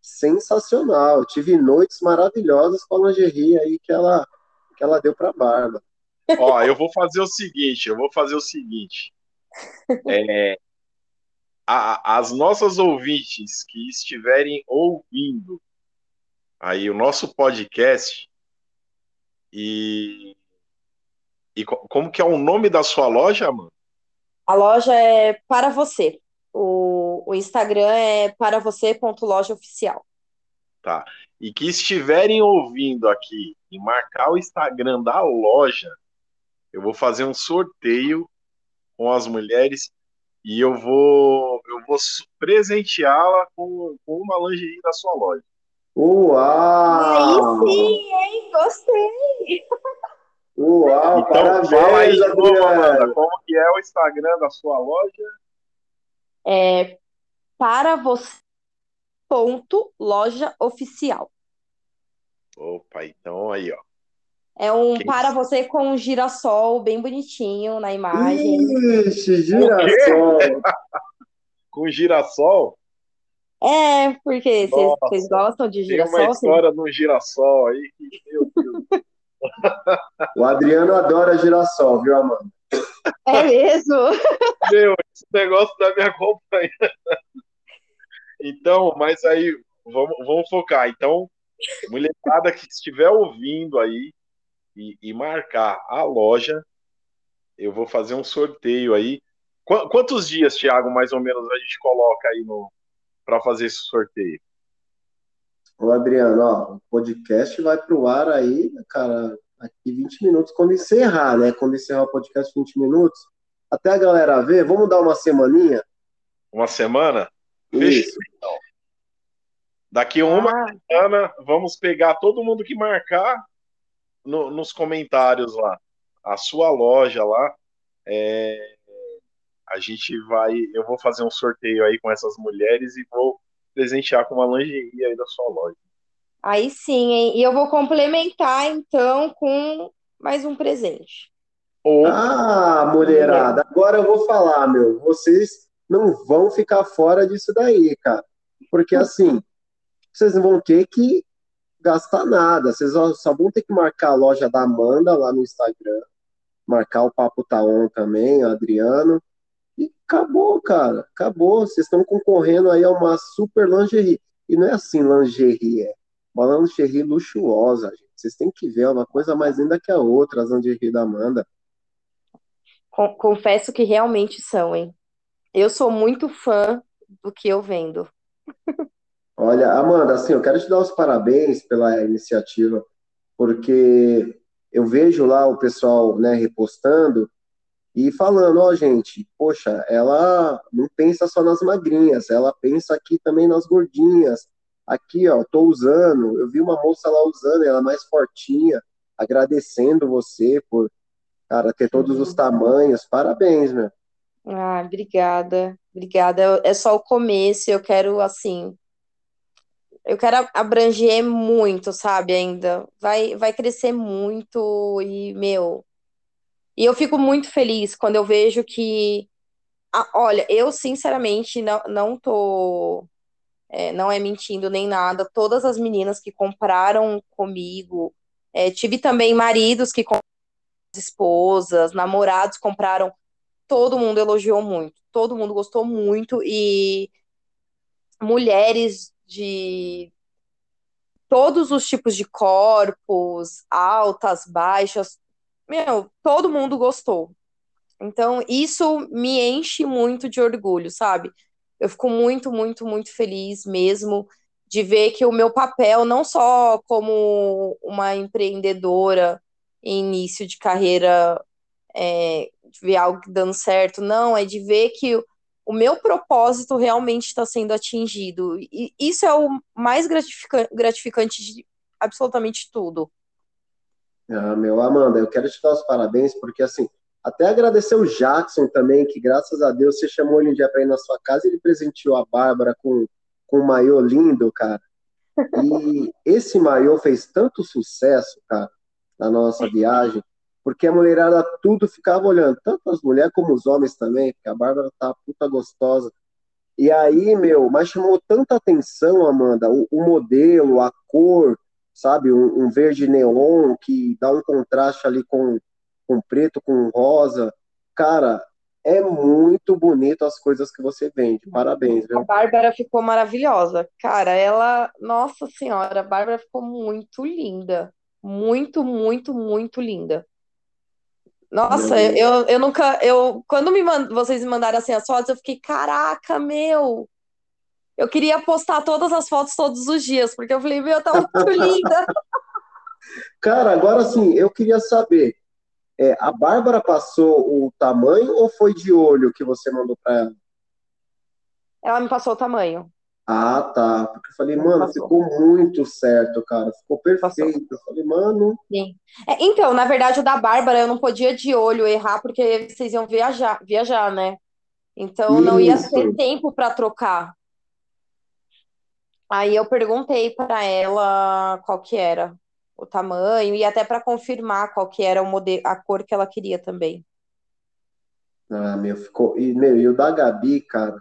sensacional. Eu tive noites maravilhosas com a lingerie aí que ela, que ela deu pra Barba. Ó, eu vou fazer o seguinte, eu vou fazer o seguinte. É, a- as nossas ouvintes que estiverem ouvindo aí o nosso podcast e, e co- como que é o nome da sua loja, mano? A loja é para você. O, o Instagram é para você.lojaoficial. Tá. E que estiverem ouvindo aqui e marcar o Instagram da loja, eu vou fazer um sorteio com as mulheres e eu vou eu vou presenteá-la com, com uma lingerie da sua loja. Uau! Aí sim, hein? Gostei. Uau, Então, fala aí novo, Amanda, como que é o Instagram da sua loja? É para você. Ponto loja oficial. Opa, então aí, ó. É um Quem- para você com um girassol bem bonitinho na imagem. Ixi, girassol! Com girassol, É, porque vocês gostam de tem uma girassol? História de um girassol aí que, meu Deus. O Adriano adora girassol, viu, Amanda? É mesmo? Meu, esse negócio da minha companhia. Então, mas aí, vamos, vamos focar. Então, mulherada que estiver ouvindo aí e, e marcar a loja, eu vou fazer um sorteio aí. Qu- quantos dias, Thiago, mais ou menos, a gente coloca aí no para fazer esse sorteio? Ô, Adriano, ó, o podcast vai pro ar aí, cara, aqui 20 minutos, quando encerrar, né? Quando encerrar o podcast, 20 minutos. Até a galera ver, vamos dar uma semaninha? Uma semana? Isso. Fechou, então. Daqui uma Ah, semana, vamos pegar todo mundo que marcar no- nos comentários lá. A sua loja lá. é, a gente vai. Eu vou fazer um sorteio aí com essas mulheres e vou presentear com uma lingerie aí da sua loja. Aí sim, hein? E eu vou complementar então com mais um presente. Ou Ah, mulherada, agora eu vou falar, meu. Vocês não vão ficar fora disso daí, cara. Porque assim, vocês não vão ter que gastar nada. Vocês só, só vão ter que marcar a loja da Amanda lá no Instagram, marcar o Papo Tá On também, o Adriano. E acabou, cara. Acabou. Vocês estão concorrendo aí a uma super lingerie. E não é assim lingerie, é uma lingerie luxuosa, gente. Vocês têm que ver, é uma coisa mais linda que a outra, as lingerie da Amanda. Con- confesso que realmente são, hein? Eu sou muito fã do que eu vendo. Olha, Amanda, assim, eu quero te dar os parabéns pela iniciativa, porque eu vejo lá o pessoal, né, repostando e falando, ó, gente, poxa, ela não pensa só nas magrinhas, ela pensa aqui também nas gordinhas. Aqui, ó, tô usando, eu vi uma moça lá usando, ela mais fortinha, agradecendo você por, cara, ter todos os tamanhos. Parabéns, meu. Ah, obrigada, obrigada. É só o começo, eu quero, assim, eu quero abranger muito, sabe, ainda. Vai, vai crescer muito e, meu, e eu fico muito feliz quando eu vejo que, ah, olha, eu sinceramente não, não tô, é, não é mentindo nem nada, todas as meninas que compraram comigo, é, tive também maridos que compraram esposas, namorados compraram todo mundo elogiou muito, todo mundo gostou muito e mulheres de todos os tipos de corpos, altas, baixas, meu, todo mundo gostou. Então, isso me enche muito de orgulho, sabe? Eu fico muito, muito, muito feliz mesmo de ver que o meu papel, não só como uma empreendedora em início de carreira, é, de ver algo dando certo, não, é de ver que o, meu propósito realmente está sendo atingido. E isso é o mais gratifica- gratificante de absolutamente tudo. Ah, meu, Amanda, eu quero te dar os parabéns, porque assim, até agradecer o Jackson também, que graças a Deus você chamou ele um dia para ir na sua casa e ele presenteou a Bárbara com, com um maiô lindo, cara. E esse maiô fez tanto sucesso, cara, na nossa viagem, porque a mulherada tudo ficava olhando, tanto as mulheres como os homens também, porque a Bárbara tá puta gostosa. E aí, meu, mas chamou tanta atenção, Amanda, o, o modelo, a cor, sabe, um, um, verde neon que dá um contraste ali com, com preto, com rosa. Cara, é muito bonito as coisas que você vende. Parabéns, viu? A Bárbara ficou maravilhosa. Cara, ela, nossa senhora, a Bárbara ficou muito linda. Muito, muito, muito linda. Nossa, eu, eu nunca, eu, quando me mand, vocês me mandaram assim as fotos, eu fiquei, caraca, meu, eu queria postar todas as fotos todos os dias, porque eu falei, meu, tá muito linda. Cara, agora sim, eu queria saber, é, a Bárbara passou o tamanho ou foi de olho que você mandou para ela? Ela me passou o tamanho. Ah, tá. Porque eu falei, mano, passou. ficou muito certo, cara. Ficou perfeito. Eu falei, mano. Sim. É, então, na verdade, o da Bárbara eu não podia de olho errar, porque vocês iam viajar, viajar, né? Então Isso. não ia ter tempo para trocar. Aí eu perguntei para ela qual que era o tamanho e até para confirmar qual que era o modelo, a cor que ela queria também. Ah, meu, ficou. E, meu, e o da Gabi, cara.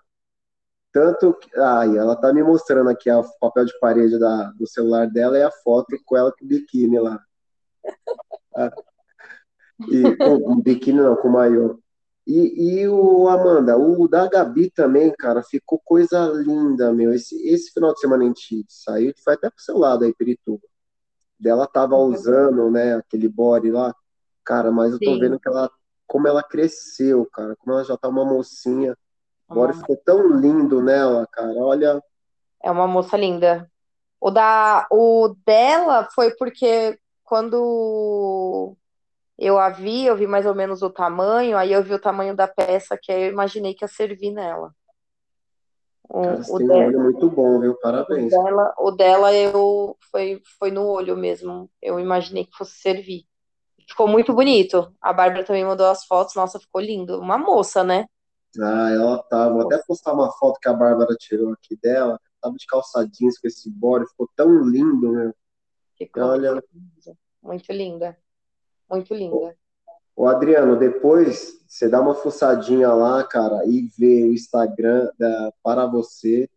Tanto que. Ai, ela tá me mostrando aqui o papel de parede da, do celular dela e a foto com ela com o biquíni lá. Ah, e com, biquíni não, com maiô. E, e o Amanda, o da Gabi também, cara, ficou coisa linda, meu. Esse, esse final de semana a gente saiu, foi até pro seu lado aí, Pirituba dela tava uhum. usando, né, aquele body lá, cara, mas eu tô Sim. vendo que ela, como ela cresceu, cara, como ela já tá uma mocinha, o body ah. ficou tão lindo nela, cara, olha. É uma moça linda. O da, o dela foi porque quando eu a vi, eu vi mais ou menos o tamanho, aí eu vi o tamanho da peça que eu imaginei que ia servir nela. O, Cara, o tem dela, um olho muito bom, viu? Parabéns. O dela, o dela eu foi, foi no olho mesmo. Eu imaginei que fosse servir. Ficou muito bonito. A Bárbara também mandou as fotos. Nossa, ficou lindo. Uma moça, né? Ah, ela tá. Vou até postar uma foto que a Bárbara tirou aqui dela. Tava de calçadinhos com esse body. Ficou tão lindo, meu. Ficou Olha... muito linda. Muito linda. Ô, Adriano, depois você dá uma fuçadinha lá, cara, e vê o Instagram da Para Você,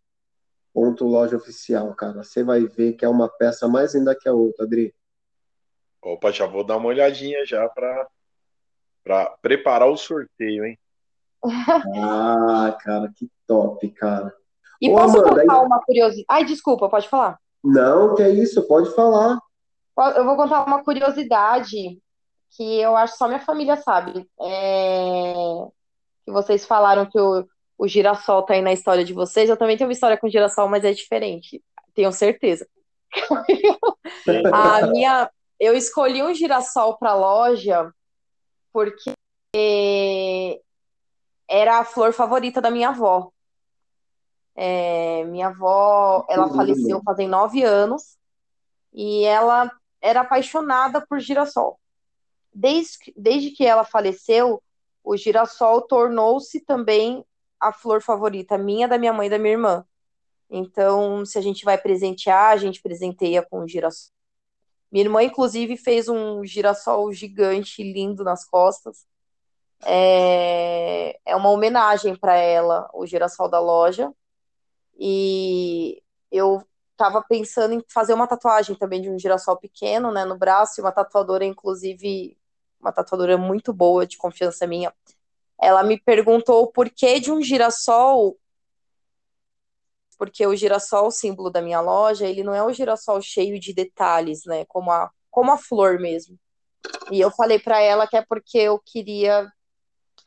ponto loja oficial, cara. Você vai ver que é uma peça mais linda que a outra, Adri. Opa, já vou dar uma olhadinha já para para preparar o sorteio, hein? Ah, cara, que top, cara. E Ô, posso Amanda, contar aí... uma curiosidade? Ai, desculpa, pode falar. Não, que é isso, pode falar. Eu vou contar uma curiosidade que eu acho que só minha família sabe. É... Que vocês falaram que o, o girassol tá aí na história de vocês. Eu também tenho uma história com girassol, mas é diferente. Tenho certeza. a minha, eu escolhi um girassol para loja porque era a flor favorita da minha avó. É, minha avó, ela faleceu fazem nove anos e ela era apaixonada por girassol desde, desde que ela faleceu, o girassol tornou-se também a flor favorita minha, da minha mãe e da minha irmã. Então, se a gente vai presentear, a gente presenteia com o girassol. Minha irmã, inclusive, fez um girassol gigante, lindo nas costas. É, é uma homenagem para ela, o girassol da loja. E eu estava pensando em fazer uma tatuagem também de um girassol pequeno, né, no braço, e uma tatuadora, inclusive, uma tatuadora muito boa, de confiança minha, ela me perguntou o porquê de um girassol, porque o girassol, símbolo da minha loja, ele não é o girassol cheio de detalhes, né, como a, como a flor mesmo. E eu falei para ela que é porque eu queria,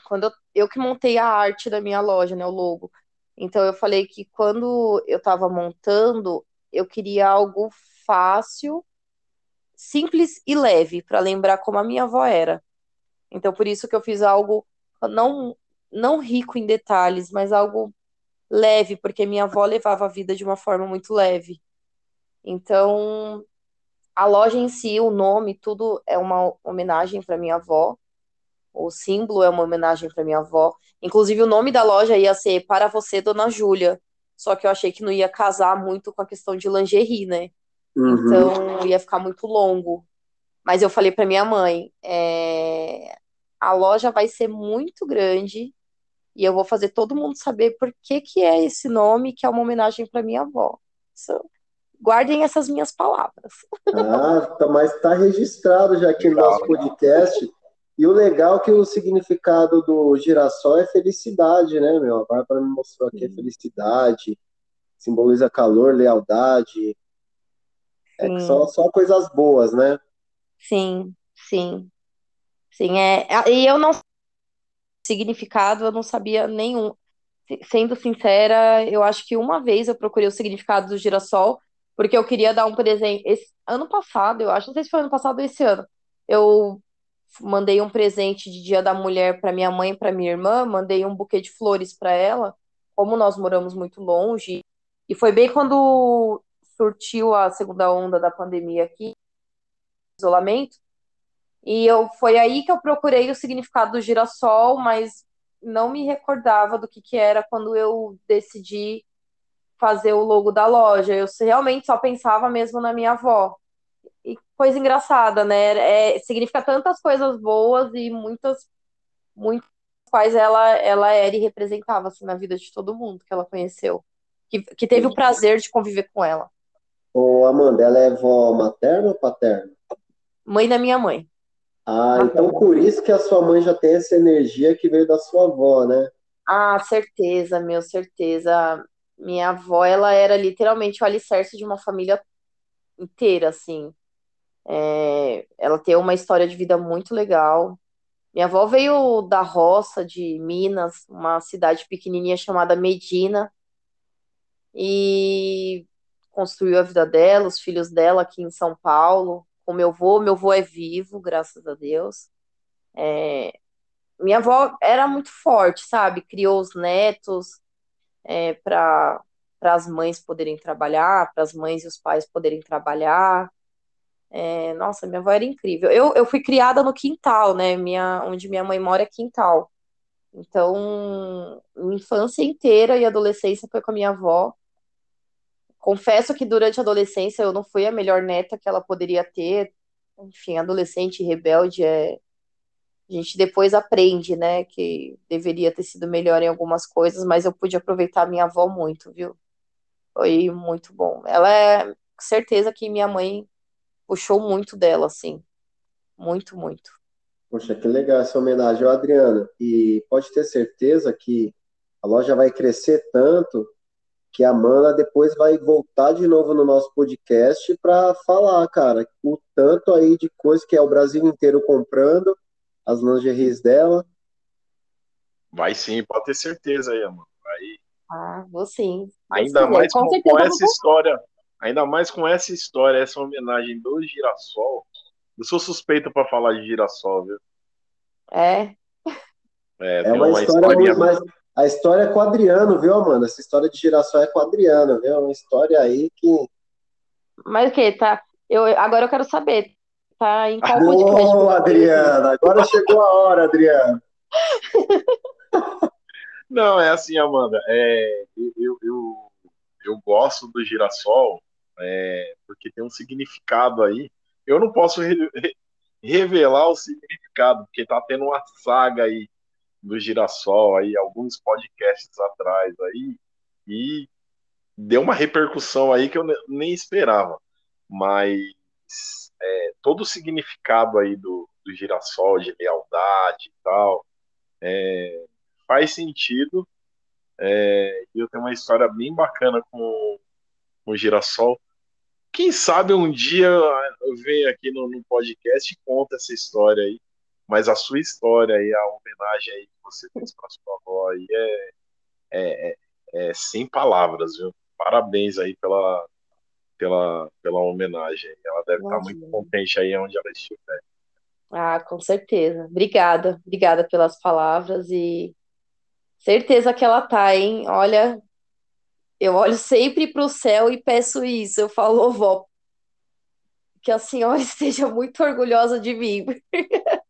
quando eu, eu que montei a arte da minha loja, né, o logo. Então eu falei que quando eu estava montando, eu queria algo fácil simples e leve, para lembrar como a minha avó era. Então, por isso que eu fiz algo não, não rico em detalhes, mas algo leve, porque minha avó levava a vida de uma forma muito leve. Então, a loja em si, o nome, tudo é uma homenagem para minha avó. O símbolo é uma homenagem para minha avó. Inclusive, o nome da loja ia ser Para Você, Dona Júlia. só que eu achei que não ia casar muito com a questão de lingerie, né? Uhum. Então ia ficar muito longo. Mas eu falei para minha mãe, é, a loja vai ser muito grande e eu vou fazer todo mundo saber por que que é esse nome, que é uma homenagem para minha avó. Isso- guardem essas minhas palavras. Ah, tá- mas está registrado já aqui no nosso podcast. E o legal é que o significado do girassol é felicidade, né, meu? A Bárbara me mostrou aqui a felicidade, simboliza calor, lealdade. É que só, só coisas boas, né? Sim, sim. Sim, é, é- e eu não significado, eu não sabia nenhum. Se- Sendo sincera, eu acho que uma vez eu procurei o significado do girassol, porque eu queria dar um presente. Esse ano passado, eu acho, não sei se foi ano passado ou esse ano, eu mandei um presente de Dia da Mulher para minha mãe e para minha irmã, mandei um buquê de flores para ela, como nós moramos muito longe, e foi bem quando surtiu a segunda onda da pandemia aqui, isolamento. E eu foi aí que eu procurei o significado do girassol, mas não me recordava do que que era quando eu decidi fazer o logo da loja. Eu realmente só pensava mesmo na minha avó. E coisa engraçada, né? É, significa tantas coisas boas e muitas, muitas quais ela, ela era e representava assim, na vida de todo mundo que ela conheceu. Que, que teve o prazer de conviver com ela. Ô, Amanda, ela é vó materna ou paterna? Mãe da minha mãe. Ah, então por isso que a sua mãe já tem essa energia que veio da sua avó, né? Ah, certeza, meu, certeza. Minha avó, ela era literalmente o alicerce de uma família inteira, assim. É, ela tem uma história de vida muito legal. Minha avó veio da roça de Minas, uma cidade pequenininha chamada Medina, e construiu a vida dela, os filhos dela aqui em São Paulo, com meu avô. Meu avô é vivo, graças a Deus. É, minha avó era muito forte, sabe? Criou os netos é, para as mães poderem trabalhar, para as mães e os pais poderem trabalhar. É, nossa, minha avó era incrível. Eu, eu fui criada no quintal, né? Minha, onde minha mãe mora é quintal. Então, minha infância inteira e adolescência foi com a minha avó. Confesso que durante a adolescência eu não fui a melhor neta que ela poderia ter. Enfim, adolescente rebelde é. A gente depois aprende, né, que deveria ter sido melhor em algumas coisas, mas eu pude aproveitar minha avó muito, viu? Foi muito bom. Ela é certeza que minha mãe puxou muito dela, assim. Muito, muito. Poxa, que legal essa homenagem, Adriana. E pode ter certeza que a loja vai crescer tanto que a Amanda depois vai voltar de novo no nosso podcast para falar, cara, o tanto aí de coisa que é o Brasil inteiro comprando, as lingeries dela. Vai sim, pode ter certeza aí, mano. Vai, Ah, vou sim. Ainda Sim, mais com com, essa história, ainda mais com essa história, essa homenagem do girassol. Eu sou suspeito pra falar de girassol, viu? É, É, É uma uma história historinha. muito mais. A história é com o Adriano, viu, Amanda? Essa história de girassol é com o Adriano, viu? É uma história aí que. mas o que, tá? Eu, agora eu quero saber. Tá em qual podcast? Boa, Adriana! Agora chegou a hora, Adriana. Não, é assim, Amanda. É, eu, eu, eu gosto do girassol é, porque tem um significado aí. Eu não posso re- re- revelar o significado, porque tá tendo uma saga aí do girassol aí, alguns podcasts atrás aí, e deu uma repercussão aí que eu ne- nem esperava. Mas é, todo o significado aí do, do girassol, de lealdade e tal, é, faz sentido. É, eu tenho uma história bem bacana com, com o girassol. Quem sabe um dia eu venho aqui no, no podcast e conto essa história aí. Mas a sua história aí, a homenagem aí que você fez para sua avó aí é, é, é, é sem palavras, viu? Parabéns aí pela, pela, pela homenagem. Ela deve estar muito contente aí onde ela estiver. Ah, com certeza. Obrigada, obrigada pelas palavras e certeza que ela tá, hein? Olha, eu olho sempre para o céu e peço isso. Eu falo, "Ô, vó, que a senhora esteja muito orgulhosa de mim.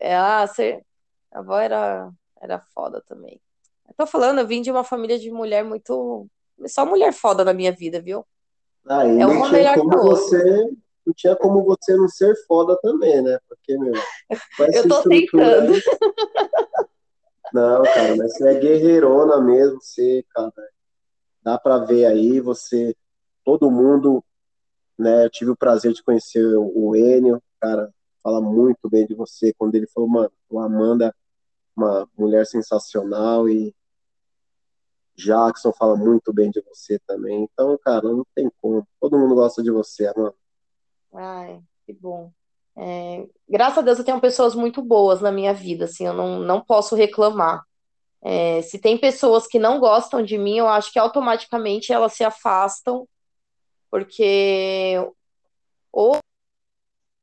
É, ah, ser- a avó era, era foda também. Eu tô falando, eu vim de uma família de mulher muito. Só mulher foda na minha vida, viu? Aí É uma melhor que você, não tinha como você não ser foda também, né? Porque, meu, Eu tô tentando. Não, cara, mas você é guerreirona mesmo, você, cara. Dá pra ver aí, você, todo mundo, né? Eu tive o prazer de conhecer o o Enio, cara, fala muito bem de você. Quando ele falou, mano, o Amanda, uma mulher sensacional e Jackson fala muito bem de você também. Então, cara, não tem como. Todo mundo gosta de você, Amanda. Ai, que bom. É, graças a Deus eu tenho pessoas muito boas na minha vida, assim, eu não, não posso reclamar. É, se tem pessoas que não gostam de mim, eu acho que automaticamente elas se afastam, porque ou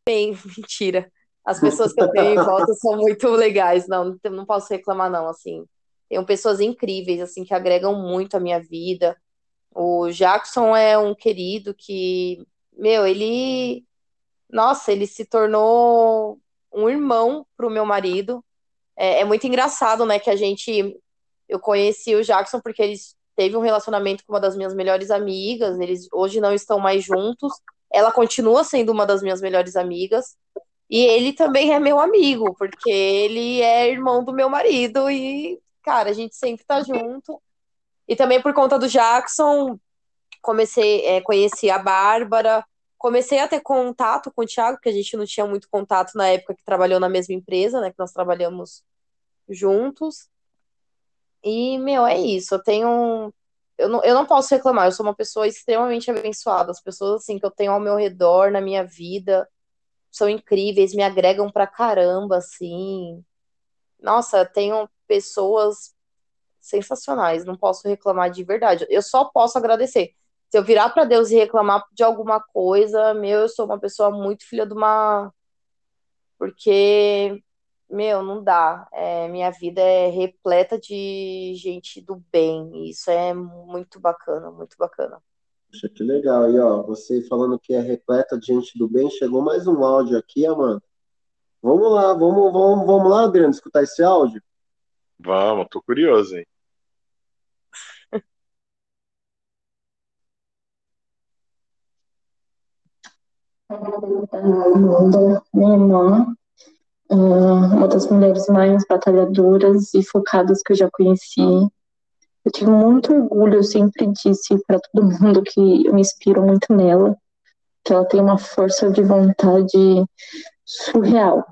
bem, mentira. As pessoas que eu tenho em volta são muito legais, não, não posso reclamar não, assim. Tenho pessoas incríveis, assim, que agregam muito à minha vida. O Jackson é um querido que, meu, ele, nossa, ele se tornou um irmão pro meu marido. É, é muito engraçado, né, que a gente, eu conheci o Jackson porque ele teve um relacionamento com uma das minhas melhores amigas, eles hoje não estão mais juntos. Ela continua sendo uma das minhas melhores amigas. E ele também é meu amigo, porque ele é irmão do meu marido e, cara, a gente sempre tá junto. E também por conta do Jackson, comecei, é, conheci a Bárbara, comecei a ter contato com o Thiago, porque a gente não tinha muito contato na época que trabalhou na mesma empresa, né, que nós trabalhamos juntos. E, meu, é isso, eu tenho... Eu não, eu não posso reclamar, eu sou uma pessoa extremamente abençoada. As pessoas, assim, que eu tenho ao meu redor, na minha vida, são incríveis, me agregam pra caramba, assim. Nossa, tenho pessoas sensacionais, não posso reclamar de verdade. Eu só posso agradecer. Se eu virar pra Deus e reclamar de alguma coisa, meu, eu sou uma pessoa muito filha de uma. Porque, meu, não dá. É, minha vida é repleta de gente do bem. e Isso é muito bacana, muito bacana. Poxa, que legal. E ó, você falando que é repleta de gente do bem, chegou mais um áudio aqui, Amanda. Vamos lá, vamos, vamos, vamos lá, Adriano, escutar esse áudio? Vamos, tô curioso, hein? Amanda, minha irmã, uma das mulheres mais batalhadoras e focadas que eu já conheci. Eu tive muito orgulho, eu sempre disse para todo mundo que eu me inspiro muito nela, que ela tem uma força de vontade surreal.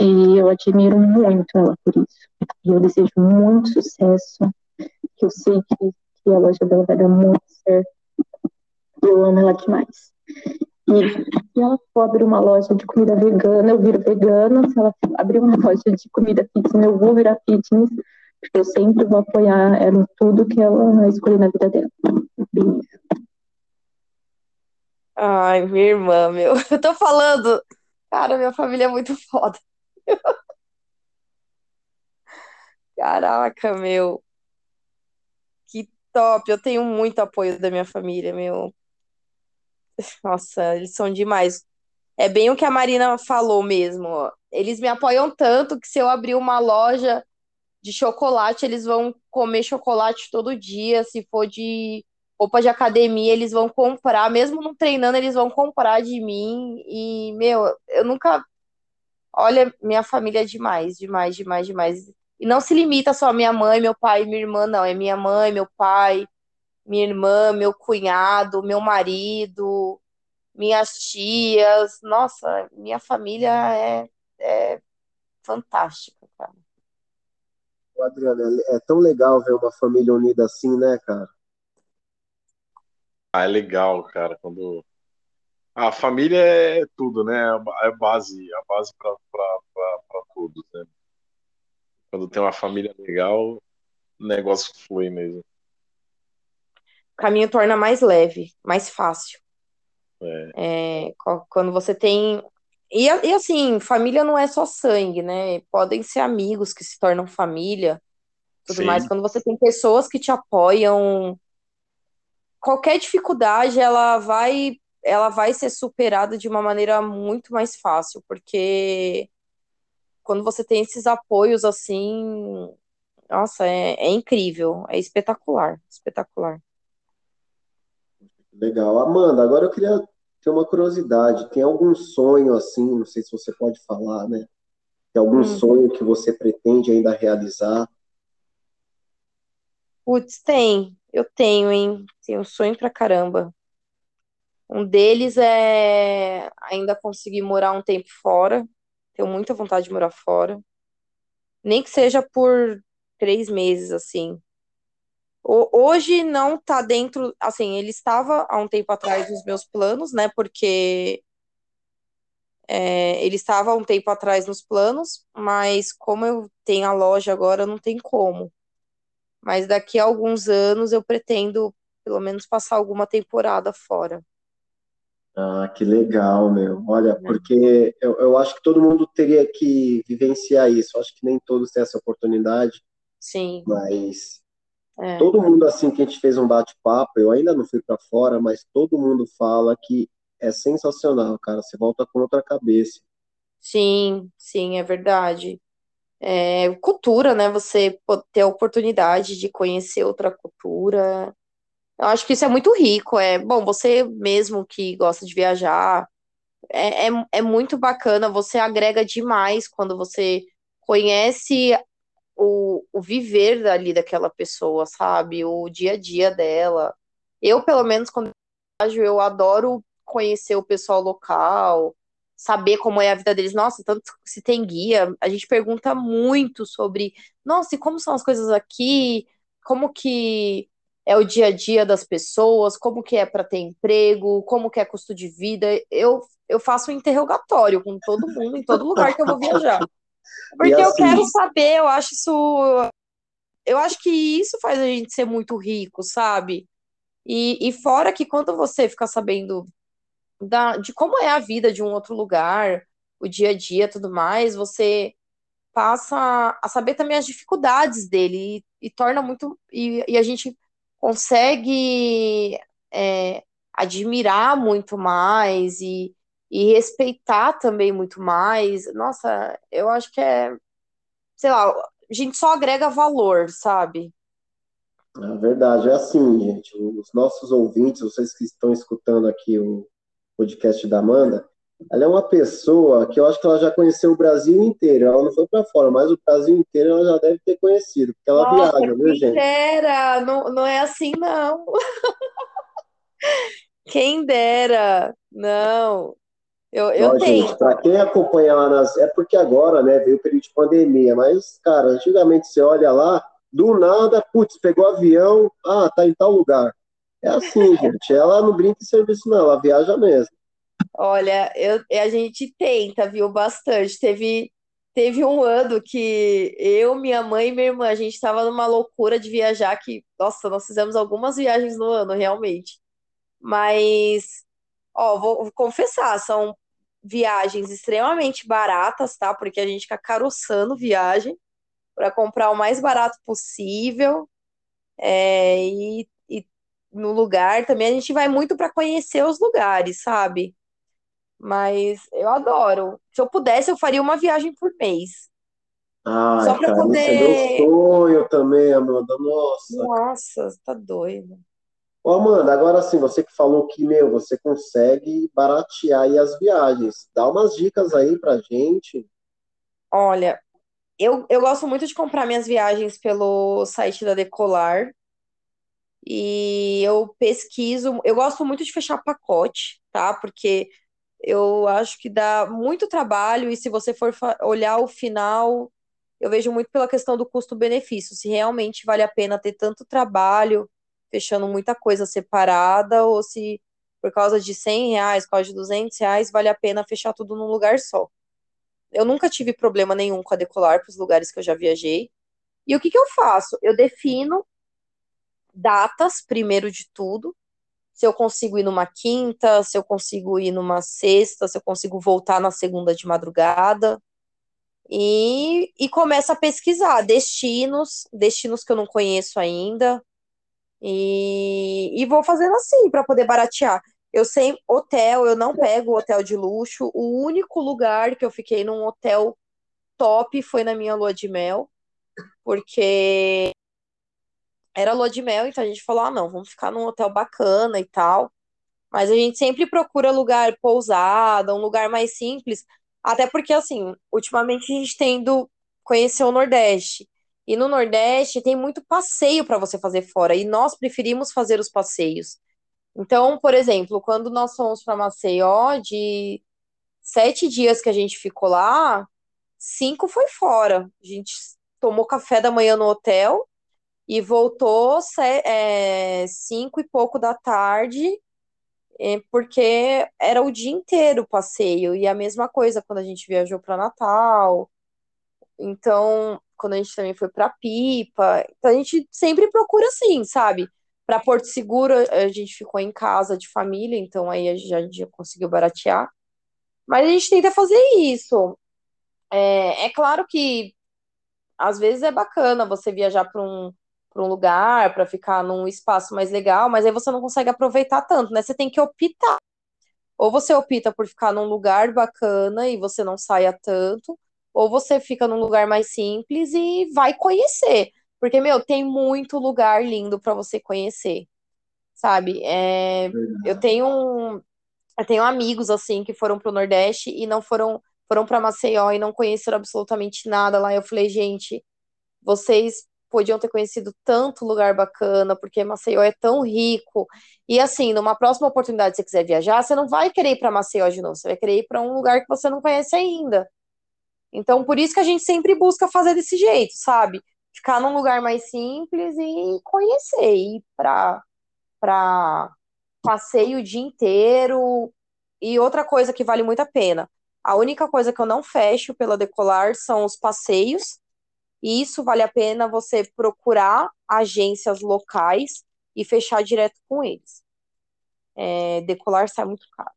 E eu admiro muito ela por isso. E eu desejo muito sucesso, que eu sei que, que a loja dela vai dar muito certo. Eu amo ela demais. Se ela for abrir uma loja de comida vegana, eu viro vegana. Se ela abrir uma loja de comida fitness, eu vou virar fitness. Porque eu sempre vou apoiar ela em tudo que ela escolher na vida dela. Ai, minha irmã, meu. Eu tô falando. Cara, minha família é muito foda. Caraca, meu. Que top. Eu tenho muito apoio da minha família, meu. Nossa, eles são demais. É bem o que a Marina falou mesmo. Eles me apoiam tanto que se eu abrir uma loja de chocolate, eles vão comer chocolate todo dia. Se for de roupa de academia, eles vão comprar. Mesmo não treinando, eles vão comprar de mim. E, meu, eu nunca. Olha, minha família é demais, demais, demais, demais. E não se limita só a minha mãe, meu pai e minha irmã, não. É minha mãe, meu pai, minha irmã, meu cunhado, meu marido, minhas tias. Nossa, minha família é, é fantástica, cara. Ô, Adriano, é, é tão legal ver uma família unida assim, né, cara? Ah, é legal, cara, quando. A família é tudo, né? É a base, a base pra tudo, né? Quando tem uma família legal, o negócio flui mesmo. O caminho torna mais leve, mais fácil. É, É, quando você tem. E, e assim, família não é só sangue, né? Podem ser amigos que se tornam família, tudo mais. sim, Quando você tem pessoas que te apoiam, qualquer dificuldade ela vai, ela vai ser superada de uma maneira muito mais fácil, porque quando você tem esses apoios assim, Nossa, é, é incrível, é espetacular, espetacular. Legal. Amanda, agora eu queria ter uma curiosidade. Tem algum sonho assim, não sei se você pode falar, né? Tem algum Hum. sonho que você pretende ainda realizar? Putz, tem, eu tenho, hein? Tenho sonho pra caramba. Um deles é ainda conseguir morar um tempo fora. Tenho muita vontade de morar fora. Nem que seja por três meses, assim. Ho- Hoje não tá dentro, assim, ele estava há um tempo atrás nos meus planos, né? Porque é, ele estava há um tempo atrás nos planos, mas como eu tenho a loja agora, não tem como. Mas daqui a alguns anos eu pretendo, pelo menos, passar alguma temporada fora. Ah, que legal, meu. Olha, É. porque eu, eu acho que todo mundo teria que vivenciar isso. Eu acho que nem todos têm essa oportunidade, Sim, mas é. todo mundo assim que a gente fez um bate-papo, eu ainda não fui para fora, mas todo mundo fala que é sensacional, cara. Você volta com outra cabeça. Sim, sim, é verdade. É, cultura, né? Você ter a oportunidade de conhecer outra cultura. Eu acho que isso é muito rico. É, bom, você mesmo que gosta de viajar, é, é, é muito bacana. Você agrega demais quando você conhece o, o viver dali daquela pessoa, sabe? O dia a dia dela. Eu, pelo menos, quando viajo, eu adoro conhecer o pessoal local, saber como é a vida deles. Nossa, tanto se tem guia, a gente pergunta muito sobre, nossa, e como são as coisas aqui? Como que é o dia a dia das pessoas? Como que é para ter emprego? Como que é custo de vida? Eu, eu faço um interrogatório com todo mundo em todo lugar que eu vou viajar. Porque eu assim- quero saber, eu acho isso. Eu acho que isso faz a gente ser muito rico, sabe? E, e fora que quando você fica sabendo da, de como é a vida de um outro lugar, o dia a dia, tudo mais, você passa a saber também as dificuldades dele e, e torna muito. E, e a gente consegue é, admirar muito mais e, e respeitar também muito mais. Nossa, eu acho que é, sei lá, a gente só agrega valor, sabe? A verdade é assim, gente. Os nossos ouvintes, vocês que estão escutando aqui o podcast da Amanda, ela é uma pessoa que eu acho que ela já conheceu o Brasil inteiro. Ela não foi para fora, mas o Brasil inteiro ela já deve ter conhecido, porque ela Nossa, viaja, viu, quem gente? dera, não, não é assim, não. Quem dera, não. Eu, eu Ó, gente, tento. para quem acompanha lá nas. É porque agora, né, veio o período de pandemia, mas, cara, antigamente você olha lá, do nada, putz, pegou avião, ah, tá em tal lugar. É assim, gente. Ela não brinca em serviço, não, ela viaja mesmo. Olha, eu, a gente tenta, viu, bastante. Teve, teve um ano que eu, minha mãe e minha irmã, a gente estava numa loucura de viajar que, nossa, nós fizemos algumas viagens no ano, realmente. Mas, ó, vou, vou confessar, são viagens extremamente baratas, tá? Porque a gente fica caroçando viagem para comprar o mais barato possível. É, e, e no lugar também a gente vai muito para conhecer os lugares, sabe? Mas eu adoro. Se eu pudesse, eu faria uma viagem por mês. Ai, Só pra cara, poder- isso é meu sonho também, Amanda. Nossa. Nossa, tá doido. Ô, Amanda, agora sim, você que falou que, meu, você consegue baratear aí as viagens. Dá umas dicas aí pra gente. Olha, eu, eu gosto muito de comprar minhas viagens pelo site da Decolar. E eu pesquiso, eu gosto muito de fechar pacote, tá? Porque eu acho que dá muito trabalho e se você for olhar o final, eu vejo muito pela questão do custo-benefício, se realmente vale a pena ter tanto trabalho fechando muita coisa separada ou se por causa de 100 reais, por causa de 200 reais, vale a pena fechar tudo num lugar só. Eu nunca tive problema nenhum com a Decolar para os lugares que eu já viajei. E o que que eu faço? Eu defino datas, primeiro de tudo. Se eu consigo ir numa quinta, se eu consigo ir numa sexta, se eu consigo voltar na segunda de madrugada. E, e começo a pesquisar destinos, destinos que eu não conheço ainda. E, e vou fazendo assim para poder baratear. Eu sei, hotel, eu não pego hotel de luxo. O único lugar que eu fiquei num hotel top foi na minha lua de mel. porque era lua de mel, então a gente falou: ah, não, vamos ficar num hotel bacana e tal. Mas a gente sempre procura lugar pousada, um lugar mais simples, até porque, assim, ultimamente a gente tem ido conhecer o Nordeste. E no Nordeste tem muito passeio para você fazer fora, e nós preferimos fazer os passeios. Então, por exemplo, quando nós fomos para Maceió, de sete dias que a gente ficou lá, cinco foi fora. A gente tomou café da manhã no hotel e voltou é, cinco e pouco da tarde, é, porque era o dia inteiro o passeio. E a mesma coisa quando a gente viajou para Natal. Então, quando a gente também foi para Pipa. Então, a gente sempre procura assim, sabe? Para Porto Seguro, a gente ficou em casa de família, então aí a gente já, conseguiu baratear. Mas a gente tenta fazer isso. É, é claro que às vezes é bacana você viajar para um, um lugar, para ficar num espaço mais legal, mas aí você não consegue aproveitar tanto, né? Você tem que optar. Ou você opta por ficar num lugar bacana e você não saia tanto, ou você fica num lugar mais simples e vai conhecer. Porque, meu, tem muito lugar lindo para você conhecer. Sabe? É, eu tenho eu tenho amigos assim que foram pro Nordeste e não foram foram para Maceió e não conheceram absolutamente nada lá. Eu falei, gente, vocês podiam ter conhecido tanto lugar bacana, porque Maceió é tão rico. E assim, numa próxima oportunidade, se você quiser viajar, você não vai querer ir para Maceió de novo, você vai querer ir para um lugar que você não conhece ainda. Então, por isso que a gente sempre busca fazer desse jeito, sabe? Ficar num lugar mais simples e conhecer, ir para para passeio o dia inteiro. E outra coisa que vale muito a pena, a única coisa que eu não fecho pela Decolar são os passeios. E isso vale a pena você procurar agências locais e fechar direto com eles. É, decolar sai muito caro.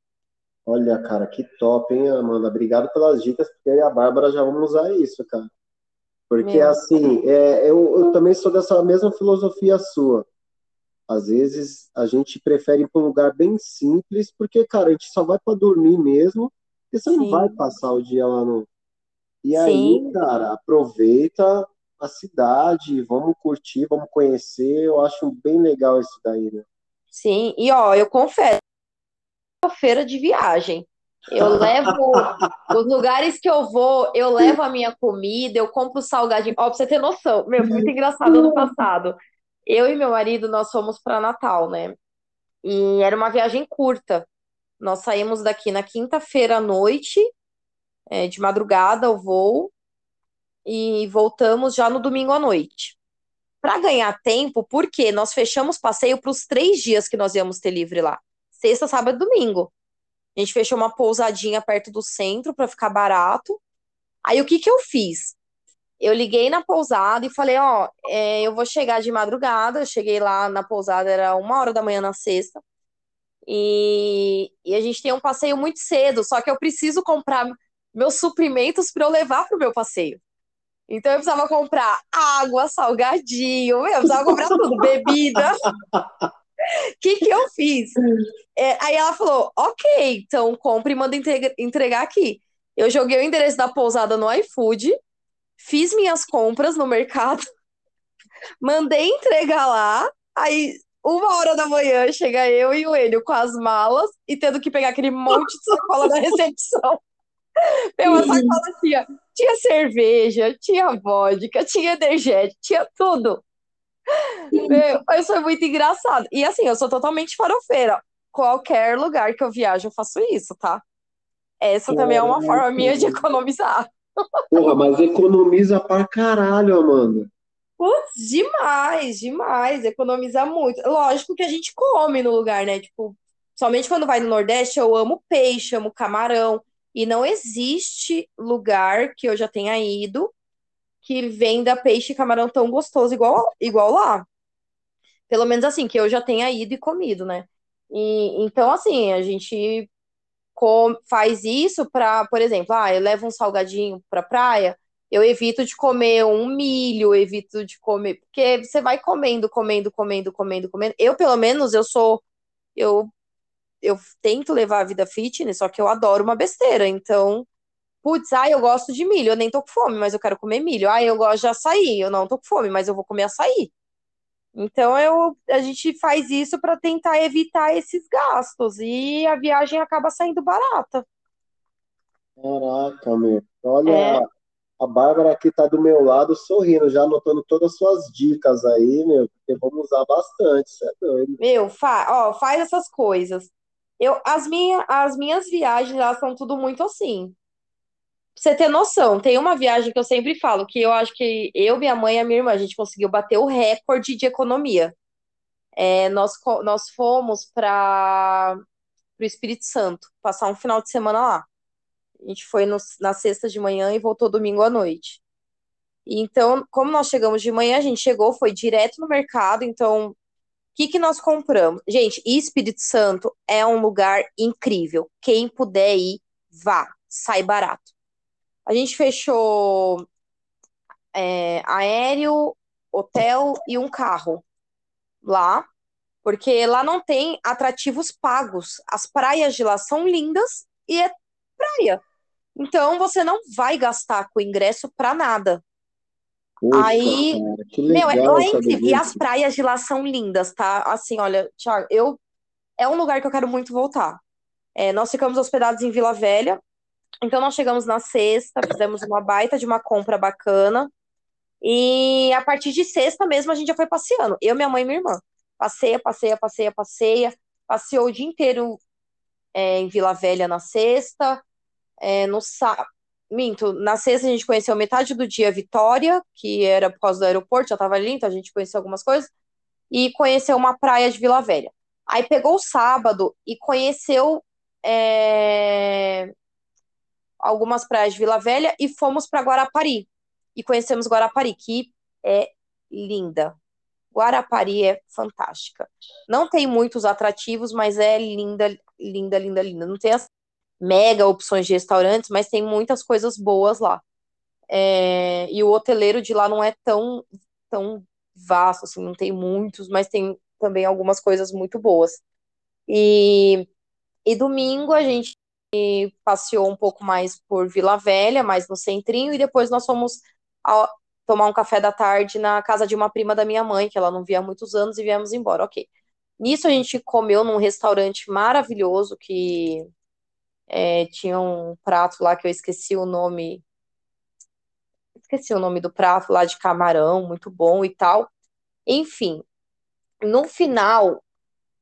Olha, cara, que top, hein, Amanda? Obrigado pelas dicas, porque eu e a Bárbara já vamos usar isso, cara. Porque, Meu. assim, é, eu, eu também sou dessa mesma filosofia sua. Às vezes a gente prefere ir para um lugar bem simples, porque, cara, a gente só vai para dormir mesmo, e você Sim. não vai passar o dia lá no. E Sim. aí, cara, aproveita a cidade, vamos curtir, vamos conhecer. Eu acho bem legal isso daí, né? Sim, e ó, eu confesso, feira de viagem. Eu levo os lugares que eu vou, eu levo a minha comida, eu compro salgadinho. Ó, pra você ter noção, meu, foi muito engraçado ano passado. Eu e meu marido, nós fomos para Natal, né? E era uma viagem curta. Nós saímos daqui na quinta-feira à noite, é, de madrugada, o voo, e voltamos já no domingo à noite. Para ganhar tempo, porque nós fechamos passeio para os três dias que nós íamos ter livre lá sexta, sábado e domingo. A gente fechou uma pousadinha perto do centro para ficar barato. Aí o que que eu fiz? Eu liguei na pousada e falei, ó, é, eu vou chegar de madrugada. Eu cheguei lá na pousada, era uma hora da manhã na sexta. E, e a gente tem um passeio muito cedo, só que eu preciso comprar meus suprimentos para eu levar pro meu passeio. Então eu precisava comprar água, salgadinho, eu precisava comprar tudo, bebida. Que, que eu fiz? É, aí ela falou: ok, então compre e manda entregar aqui. Eu joguei o endereço da pousada no iFood, fiz minhas compras no mercado, mandei entregar lá. Aí, uma hora da manhã, chega eu e o Enio com as malas e tendo que pegar aquele monte de sacola da recepção. Meu, a sacola tinha, tinha cerveja, tinha vodka, tinha energético, tinha tudo. Meu, mas foi muito engraçado. E assim, eu sou totalmente farofeira. Qualquer lugar que eu viajo, eu faço isso, tá? Essa também é uma forma minha de economizar. Porra, mas economiza pra caralho, Amanda. Putz, demais, demais. Economiza muito. Lógico que a gente come no lugar, né? Tipo, somente quando vai no Nordeste, eu amo peixe, amo camarão. E não existe lugar que eu já tenha ido que venda peixe e camarão tão gostoso igual, igual lá. Pelo menos assim, que eu já tenha ido e comido, né? E, então, assim, a gente faz isso para, por exemplo, ah, eu levo um salgadinho pra praia, eu evito de comer um milho, evito de comer, porque você vai comendo, comendo, comendo, comendo, comendo. Eu, pelo menos, eu sou, eu, eu tento levar a vida fitness, só que eu adoro uma besteira, então putz, ah, eu gosto de milho, eu nem tô com fome, mas eu quero comer milho. Ah, eu gosto de açaí, eu não tô com fome, mas eu vou comer açaí. Então eu, a gente faz isso para tentar evitar esses gastos e a viagem acaba saindo barata. Caraca, meu. Olha, É, a Bárbara aqui tá do meu lado sorrindo, já anotando todas as suas dicas aí, meu, porque vamos usar bastante, isso é doido. meu, fa, ó, faz essas coisas. Eu, as minha, as minhas viagens, elas são tudo muito assim. Você ter noção, tem uma viagem que eu sempre falo, que eu acho que eu, minha mãe e a minha irmã, a gente conseguiu bater o recorde de economia. É, nós, nós fomos para o Espírito Santo, passar um final de semana lá. A gente foi no- na sexta de manhã e voltou domingo à noite. Então, como nós chegamos de manhã, a gente chegou, foi direto no mercado. Então, o que que nós compramos? Gente, Espírito Santo é um lugar incrível. Quem puder ir, vá, sai barato. A gente fechou é, aéreo, hotel e um carro lá, porque lá não tem atrativos pagos. As praias de lá são lindas e é praia. Então você não vai gastar com ingresso pra nada. Poxa, Aí, cara, meu, é, legal lá é incrível. E as praias de lá são lindas, tá? Assim, olha, Thiago, eu é um lugar que eu quero muito voltar. É, nós ficamos hospedados em Vila Velha, então nós chegamos na sexta, fizemos uma baita de uma compra bacana. E a partir de sexta mesmo a gente já foi passeando. Eu, minha mãe e minha irmã. Passeia, passeia, passeia, passeia. Passeou o dia inteiro é, em Vila Velha na sexta. É, no sá... Minto, na sexta a gente conheceu metade do dia Vitória, que era por causa do aeroporto, já tava ali, então a gente conheceu algumas coisas. E conheceu uma praia de Vila Velha. Aí pegou o sábado e conheceu é, algumas praias de Vila Velha e fomos para Guarapari. E conhecemos Guarapari, que é linda. Guarapari é fantástica. Não tem muitos atrativos, mas é linda, linda, linda, linda. Não tem as mega opções de restaurantes, mas tem muitas coisas boas lá. É, e o hoteleiro de lá não é tão, tão vasto, assim, não tem muitos, mas tem também algumas coisas muito boas. E, e domingo a gente passeou um pouco mais por Vila Velha, mais no centrinho, e depois nós fomos tomar um café da tarde na casa de uma prima da minha mãe, que ela não via há muitos anos, e viemos embora. Ok. Nisso a gente comeu num restaurante maravilhoso que é, tinha um prato lá que eu esqueci o nome. Esqueci o nome do prato lá de camarão, muito bom e tal. Enfim, no final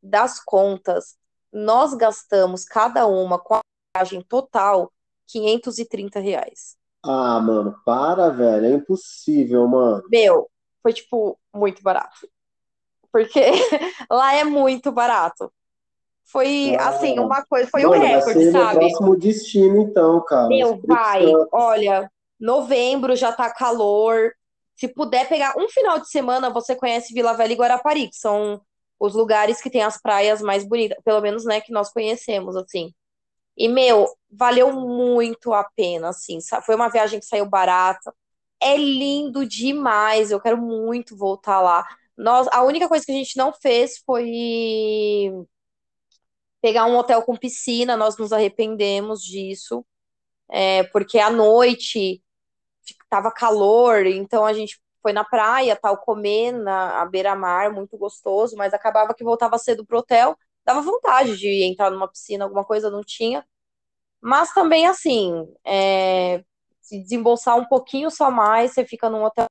das contas, nós gastamos cada uma com a viagem total 530 reais. Ah, mano, para, velho, é impossível, mano. Meu, foi tipo muito barato. Porque lá é muito barato. Foi assim, Cara, uma coisa, foi um mano, vai recorde, ser meu sabe? próximo destino, então, cara. Meu, vai. Santo. Olha, novembro já tá calor. Se puder pegar um final de semana, você conhece Vila Velha e Guarapari, que são os lugares que tem as praias mais bonitas, pelo menos, né, que nós conhecemos, assim. E, meu, valeu muito a pena, assim. Foi uma viagem que saiu barata. É lindo demais. Eu quero muito voltar lá. Nós, a única coisa que a gente não fez foi pegar um hotel com piscina. Nós nos arrependemos disso. É, porque à noite tava calor, então a gente foi na praia, tal, comer na beira-mar, muito gostoso, mas acabava que voltava cedo pro hotel. Dava vontade de entrar numa piscina, alguma coisa, não tinha. Mas também, assim, é, se desembolsar um pouquinho só mais, você fica num hotel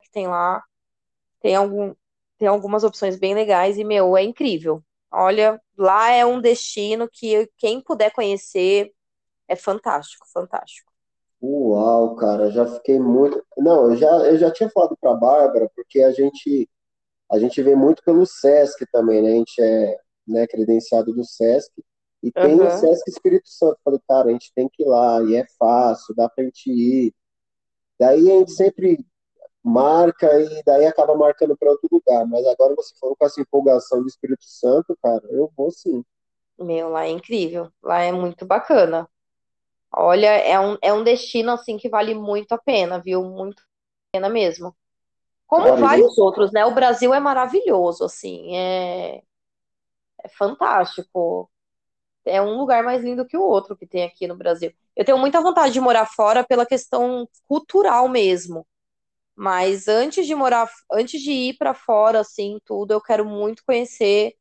que tem lá, tem algum, tem algumas opções bem legais e, meu, é incrível. Olha, lá é um destino que quem puder conhecer é fantástico, fantástico. Uau, cara, já fiquei muito. Não, eu já, eu já tinha falado pra Bárbara, porque a gente, a gente vê muito pelo Sesc também, né? A gente é, né, credenciado do Sesc. E tem o Aham. Sesc Espírito Santo. Falei, cara, a gente tem que ir lá, e é fácil, dá pra gente ir. Daí a gente sempre marca e daí acaba marcando para outro lugar. Mas agora você falou com essa empolgação do Espírito Santo, cara, eu vou sim. Meu, lá é incrível. Lá é muito bacana. Olha, é um, é um destino assim que vale muito a pena, viu? Muito a pena mesmo. Como vários outros, né? O Brasil é maravilhoso, assim, é, é fantástico. É um lugar mais lindo que o outro que tem aqui no Brasil. Eu tenho muita vontade de morar fora pela questão cultural mesmo. Mas antes de morar, antes de ir para fora, assim, tudo, eu quero muito conhecer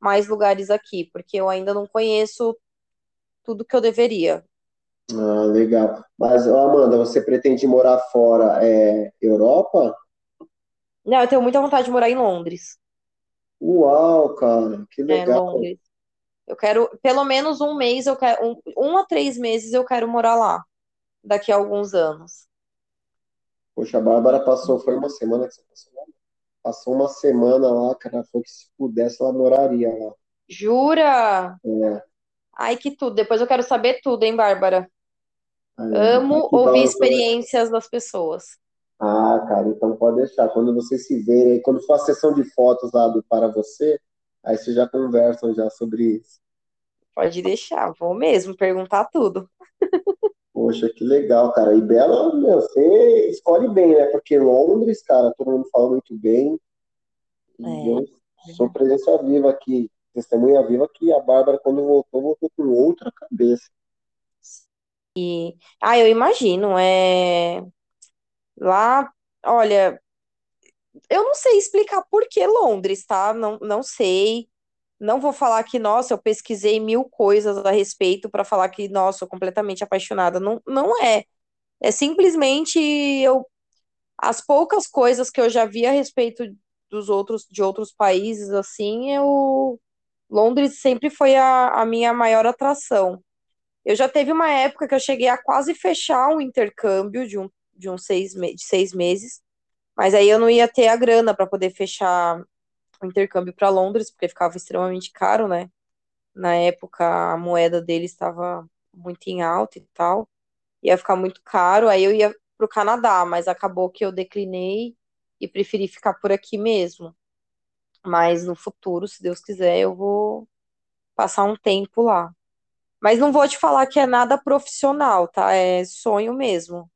mais lugares aqui, porque eu ainda não conheço tudo que eu deveria. Ah, legal. Mas, Amanda, você pretende morar fora, é, Europa? Não, eu tenho muita vontade de morar em Londres. Uau, cara, que É, legal. Londres. Eu quero, pelo menos um mês, eu quero, um, um a três meses eu quero morar lá, daqui a alguns anos. Poxa, a Bárbara passou, foi uma semana que você passou lá? Passou uma semana lá, cara, foi que se pudesse ela moraria lá. Jura? É, Ai, que tudo. Depois eu quero saber tudo, hein, Bárbara? aí, Amo aqui ouvir balançou. experiências das pessoas. Ah, cara, então pode deixar. Quando vocês se verem, quando for a sessão de fotos lá do Para Você, aí vocês já conversam já sobre isso. Pode deixar, vou mesmo perguntar tudo. Poxa, que legal, cara. E Bela, meu, você escolhe bem, né? Porque Londres, cara, todo mundo fala muito bem. E É. eu sou presença viva aqui, testemunha viva que a Bárbara, quando voltou, voltou com outra cabeça. E, ah, eu imagino, é lá, olha, eu não sei explicar por que Londres, tá? Não, não sei. Não vou falar que, nossa, eu pesquisei mil coisas a respeito para falar que, nossa, sou completamente apaixonada. Não, não é. É simplesmente eu as poucas coisas que eu já vi a respeito dos outros de outros países assim, eu Londres sempre foi a, a minha maior atração. Eu já teve uma época que eu cheguei a quase fechar um intercâmbio de um de uns seis, de seis meses, mas aí eu não ia ter a grana para poder fechar o intercâmbio para Londres, porque ficava extremamente caro, né? Na época a moeda deles estava muito em alta e tal, ia ficar muito caro, aí eu ia para o Canadá, mas acabou que eu declinei e preferi ficar por aqui mesmo. Mas no futuro, se Deus quiser, eu vou passar um tempo lá. Mas não vou te falar que é nada profissional, tá? É sonho mesmo.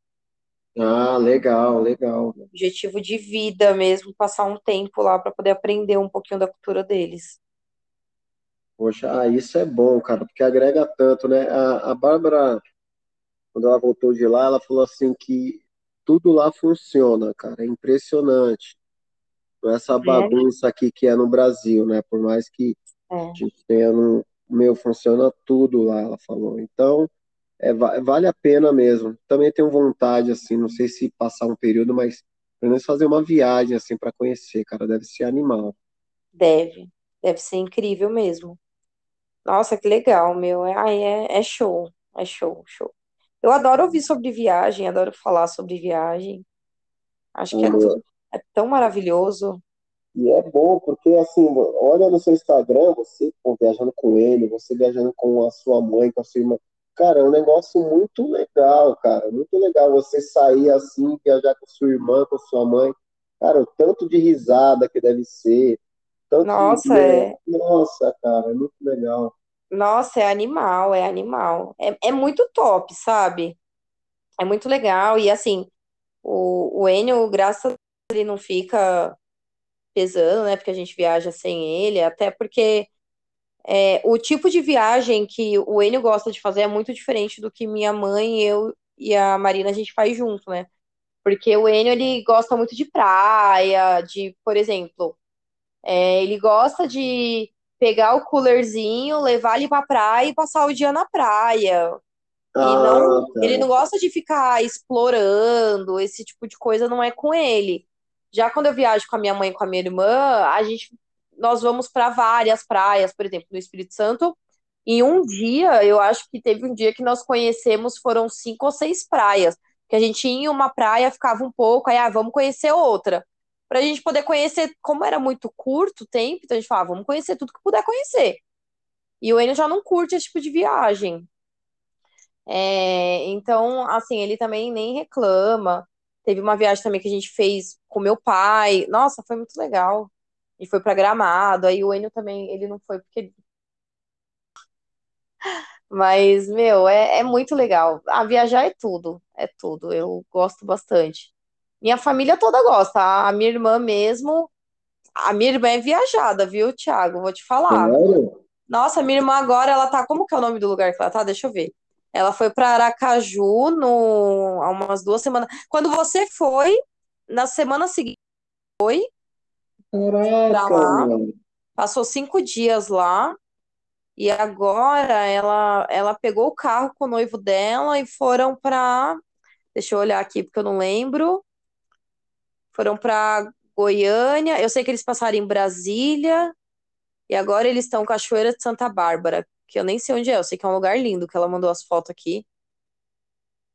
Ah, legal, legal. Objetivo de vida mesmo, passar um tempo lá para poder aprender um pouquinho da cultura deles. Poxa, ah, isso é bom, cara, porque agrega tanto, né? A, a Bárbara, quando ela voltou de lá, ela falou assim que tudo lá funciona, cara, é impressionante. Não é essa É, bagunça aqui que é no Brasil, né? Por mais que é. a gente tenha no, meu, funciona tudo lá, ela falou. Então, é, va- vale a pena mesmo. Também tenho vontade, assim, não sei se passar um período, mas pelo menos fazer uma viagem, assim, para conhecer, cara, deve ser animal. Deve. Deve ser incrível mesmo. Nossa, que legal, meu. É, ai, é, é show. É show, show. Eu adoro ouvir sobre viagem, adoro falar sobre viagem. Acho que é, tu- é tão maravilhoso. E é bom, porque assim, olha no seu Instagram, você pô, viajando com ele, você viajando com a sua mãe, com a sua irmã. Cara, é um negócio muito legal, cara. Muito legal você sair assim, viajar com sua irmã, com sua mãe. Cara, o tanto de risada que deve ser, tanto de... Nossa, é, Nossa, cara, é muito legal. nossa, é animal, é animal. É, é muito top, sabe? É muito legal. E assim, o, o Enio, graças a Deus, ele não fica pesando, né? Porque a gente viaja sem ele, até porque é, o tipo de viagem que o Enio gosta de fazer é muito diferente do que minha mãe, eu e a Marina a gente faz junto, né? Porque o Enio, ele gosta muito de praia, de, por exemplo, é, ele gosta de pegar o coolerzinho, levar ele pra praia e passar o dia na praia. E não, Ah, ele não gosta de ficar explorando, esse tipo de coisa não é com ele. Já quando eu viajo com a minha mãe e com a minha irmã, a gente, nós vamos para várias praias, por exemplo, no Espírito Santo. Em um dia, eu acho que teve um dia que nós conhecemos, foram cinco ou seis praias. Que a gente ia em uma praia, ficava um pouco, aí, ah, vamos conhecer outra. Pra gente poder conhecer, como era muito curto o tempo, então a gente falava, vamos conhecer tudo que puder conhecer. E o Enio já não curte esse tipo de viagem. É, então, assim, ele também nem reclama. Teve uma viagem também que a gente fez com meu pai. Nossa, foi muito legal. Gente foi pra Gramado. Aí o Enio também, ele não foi porque. Mas, meu, é, é muito legal. Ah, viajar é tudo. É tudo. Eu gosto bastante. Minha família toda gosta. A minha irmã mesmo. A minha irmã é viajada, viu, Thiago? Vou te falar. Sério? Nossa, minha irmã agora, ela tá. Como que é o nome do lugar que ela tá? Deixa eu ver. Ela foi para Aracaju no, há umas duas semanas. Quando você foi, na semana seguinte, foi para Caraca, lá, mano. passou cinco dias lá, e agora ela, ela pegou o carro com o noivo dela e foram para. Deixa eu olhar aqui porque eu não lembro. Foram para Goiânia. Eu sei que eles passaram em Brasília. E agora eles estão em Cachoeira de Santa Bárbara, que eu nem sei onde é. Eu sei que é um lugar lindo, que ela mandou as fotos aqui.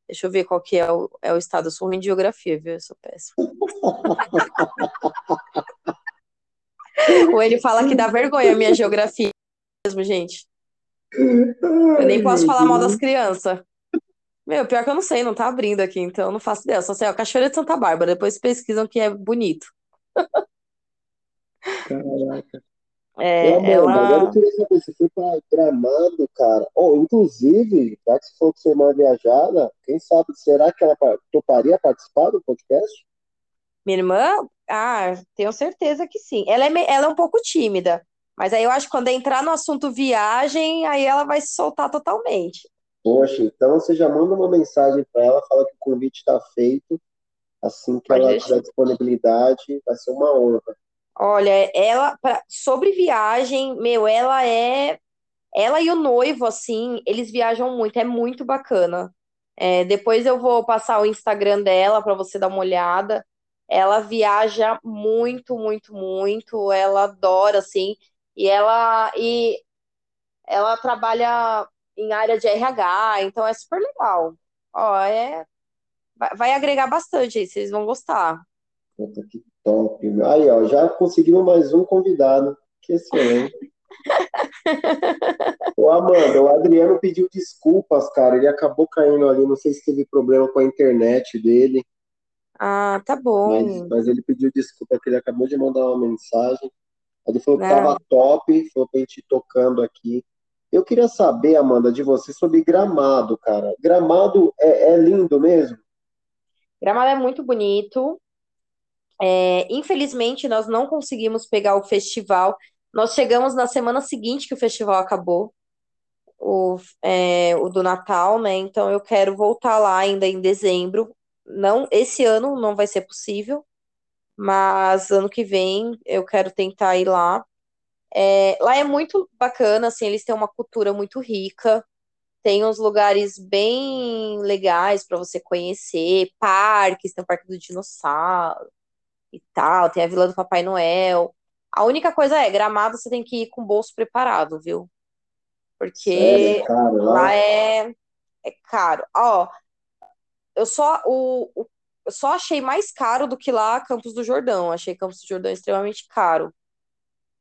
Deixa eu ver qual que é o, é o estado. Eu sou ruim de geografia, viu? Eu sou péssima. Ou ele fala que dá vergonha a minha geografia mesmo, gente. Eu nem posso falar mal das crianças. Meu, pior que eu não sei, não tá abrindo aqui, então eu não faço ideia. Só sei, ó, Cachoeira de Santa Bárbara. Depois pesquisam que é bonito. Caraca. É, Ô, Amanda, agora ela. eu queria saber, você foi pra Gramado, cara? Oh, inclusive, já que você falou que sua irmã é viajada, quem sabe, será que ela pa- toparia participar do podcast? Minha irmã, ah, tenho certeza que sim. Ela é, me- ela é um pouco tímida, mas aí eu acho que quando entrar no assunto viagem, aí ela vai se soltar totalmente. Poxa, então você já manda uma mensagem para ela, fala que o convite está feito, assim que Pode ela deixar. tiver disponibilidade, vai ser uma honra. Olha, ela, pra- sobre viagem, meu, ela é. Ela e o noivo, assim, eles viajam muito, é muito bacana. É, depois eu vou passar o Instagram dela para você dar uma olhada. Ela viaja muito, muito, muito. Ela adora, assim. E ela, e ela trabalha em área de RH, então é super legal. Ó, é, vai, vai agregar bastante aí, vocês vão gostar. Puta, que top. Aí, ó, já conseguimos mais um convidado. Que excelente. Ô, Amanda, o Adriano pediu desculpas, cara. Ele acabou caindo ali, não sei se teve problema com a internet dele, Ah, tá mas, bom. mas ele pediu desculpa, que ele acabou de mandar uma mensagem. Ele falou que Não. tava top, falou pra gente ir tocando aqui. Eu queria saber, Amanda, de você sobre Gramado, cara. Gramado é, é lindo mesmo? Gramado é muito bonito. É, infelizmente, nós não conseguimos pegar o festival. Nós chegamos na semana seguinte que o festival acabou, o, é, o do Natal, né? Então eu quero voltar lá ainda em dezembro. Não, esse ano não vai ser possível, mas ano que vem eu quero tentar ir lá. É, lá é muito bacana, assim, eles têm uma cultura muito rica. Tem uns lugares bem legais para você conhecer, parques, tem o Parque do Dinossauro e tal, tem a Vila do Papai Noel. A única coisa é, Gramado você tem que ir com o bolso preparado, viu? Porque Sério, cara, lá. lá é, é caro. Ó, eu só, o, o- eu só achei mais caro do que lá Campos do Jordão. Achei Campos do Jordão extremamente caro.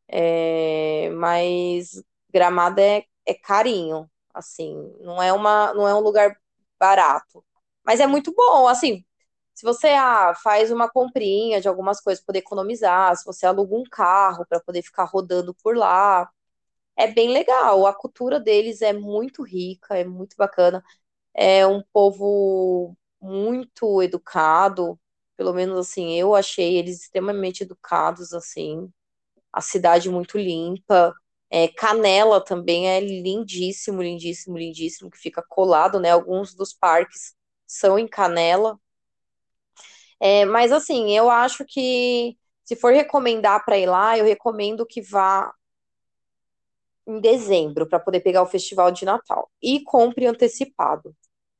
É, mas Gramado é, é carinho, assim, não é uma, não é um lugar barato. Mas é muito bom, assim, se você ah, faz uma comprinha de algumas coisas para poder economizar, se você aluga um carro para poder ficar rodando por lá, é bem legal. A cultura deles é muito rica, é muito bacana. É um povo muito educado, pelo menos assim, eu achei eles extremamente educados, assim a cidade muito limpa. É, Canela também é lindíssimo, lindíssimo, lindíssimo, que fica colado, né? Alguns dos parques são em Canela. É, mas assim, eu acho que se for recomendar para ir lá, eu recomendo que vá em dezembro para poder pegar o festival de Natal e compre antecipado.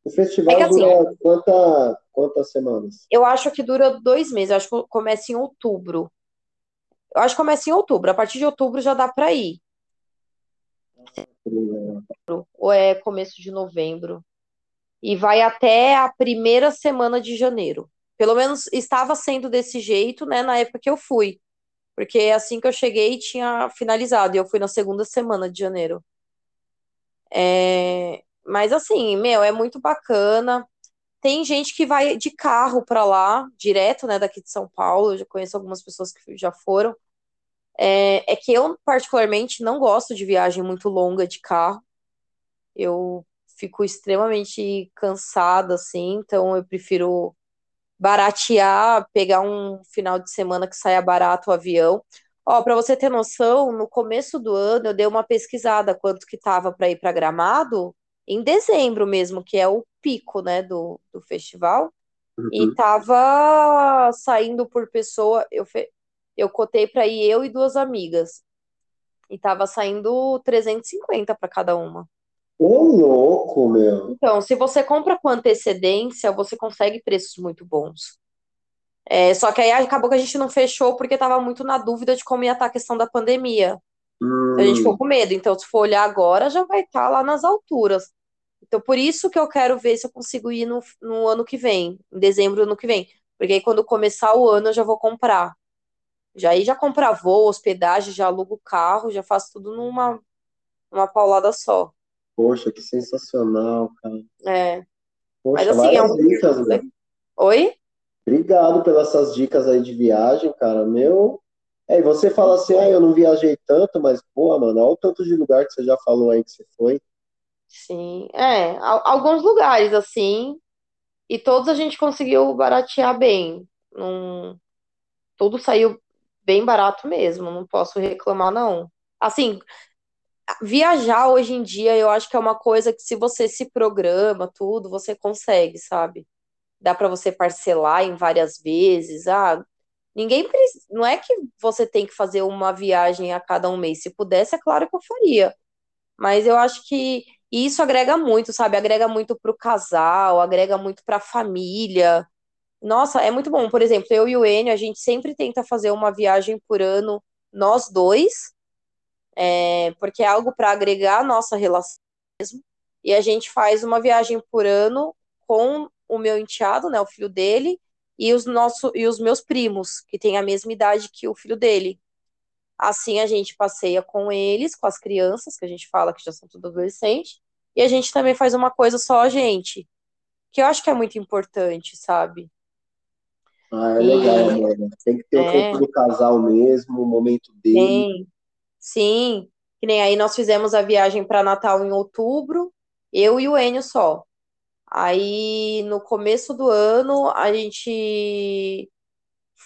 O É festival que assim, dura quanta, quantas semanas? eu acho que dura dois meses, eu acho que começa em outubro. Eu acho que começa em outubro. A partir de outubro já dá para ir. Ou é começo de novembro. E vai até a primeira semana de janeiro. Pelo menos estava sendo desse jeito, né, na época que eu fui. Porque assim que eu cheguei tinha finalizado. E eu fui na segunda semana de janeiro. É, Mas assim, meu, é muito bacana. Tem gente que vai de carro para lá, direto, né, daqui de São Paulo. Eu já conheço algumas pessoas que já foram. É, é que eu, particularmente, não gosto de viagem muito longa de carro. Eu fico extremamente cansada, assim, então eu prefiro baratear, pegar um final de semana que saia barato o avião. Ó, para você ter noção, no começo do ano eu dei uma pesquisada quanto que tava para ir para Gramado em dezembro mesmo, que é o pico, né, do, do festival. E Uhum. tava saindo por pessoa, eu, fe- eu cotei para ir eu e duas amigas. E tava saindo 350 para cada uma. Ô, louco, meu. Então, se você compra com antecedência, você consegue preços muito bons. É, só que aí acabou que a gente não fechou porque tava muito na dúvida de como ia estar a questão da pandemia. Então, a gente ficou Hum, com medo. Então, se for olhar agora, já vai estar lá nas alturas. Então, por isso que eu quero ver se eu consigo ir no, no ano que vem, em dezembro do ano que vem. Porque aí, quando começar o ano, eu já vou comprar. Já aí já compra voo, hospedagem, já alugo o carro, já faço tudo numa uma paulada só. poxa, que sensacional, cara. É, mas Poxa, assim, é um. dicas, meu. Oi? Obrigado pelas essas dicas aí de viagem, cara. Meu. É, e você fala assim, ah, eu não viajei tanto, mas, pô, mano, olha o tanto de lugar que você já falou aí que você foi. Sim, é, al- alguns lugares assim, e todos a gente conseguiu baratear bem. Não, tudo saiu bem barato mesmo, não posso reclamar, não. Assim, viajar hoje em dia eu acho que é uma coisa que se você se programa, tudo, você consegue, sabe? Dá pra você parcelar em várias vezes. Ah, ninguém precisa, não é que você tem que fazer uma viagem a cada um mês. Se pudesse, é claro que eu faria. Mas eu acho que isso agrega muito, sabe? Agrega muito pro casal, agrega muito pra família. Nossa, é muito bom. Por exemplo, eu e o Enio, a gente sempre tenta fazer uma viagem por ano, nós dois, é, porque é algo para agregar a nossa relação mesmo. E a gente faz uma viagem por ano com o meu enteado, né, o filho dele, e os nosso, e os meus primos, que têm a mesma idade que o filho dele. Assim a gente passeia com eles, com as crianças, que a gente fala que já são tudo adolescente, e a gente também faz uma coisa só a gente, que eu acho que é muito importante, sabe? Ah, é legal, E mano. Tem que ter o é, tempo do casal mesmo, o momento dele. tem, sim, que nem aí nós fizemos a viagem para Natal em outubro, eu e o Enio só. Aí no começo do ano a gente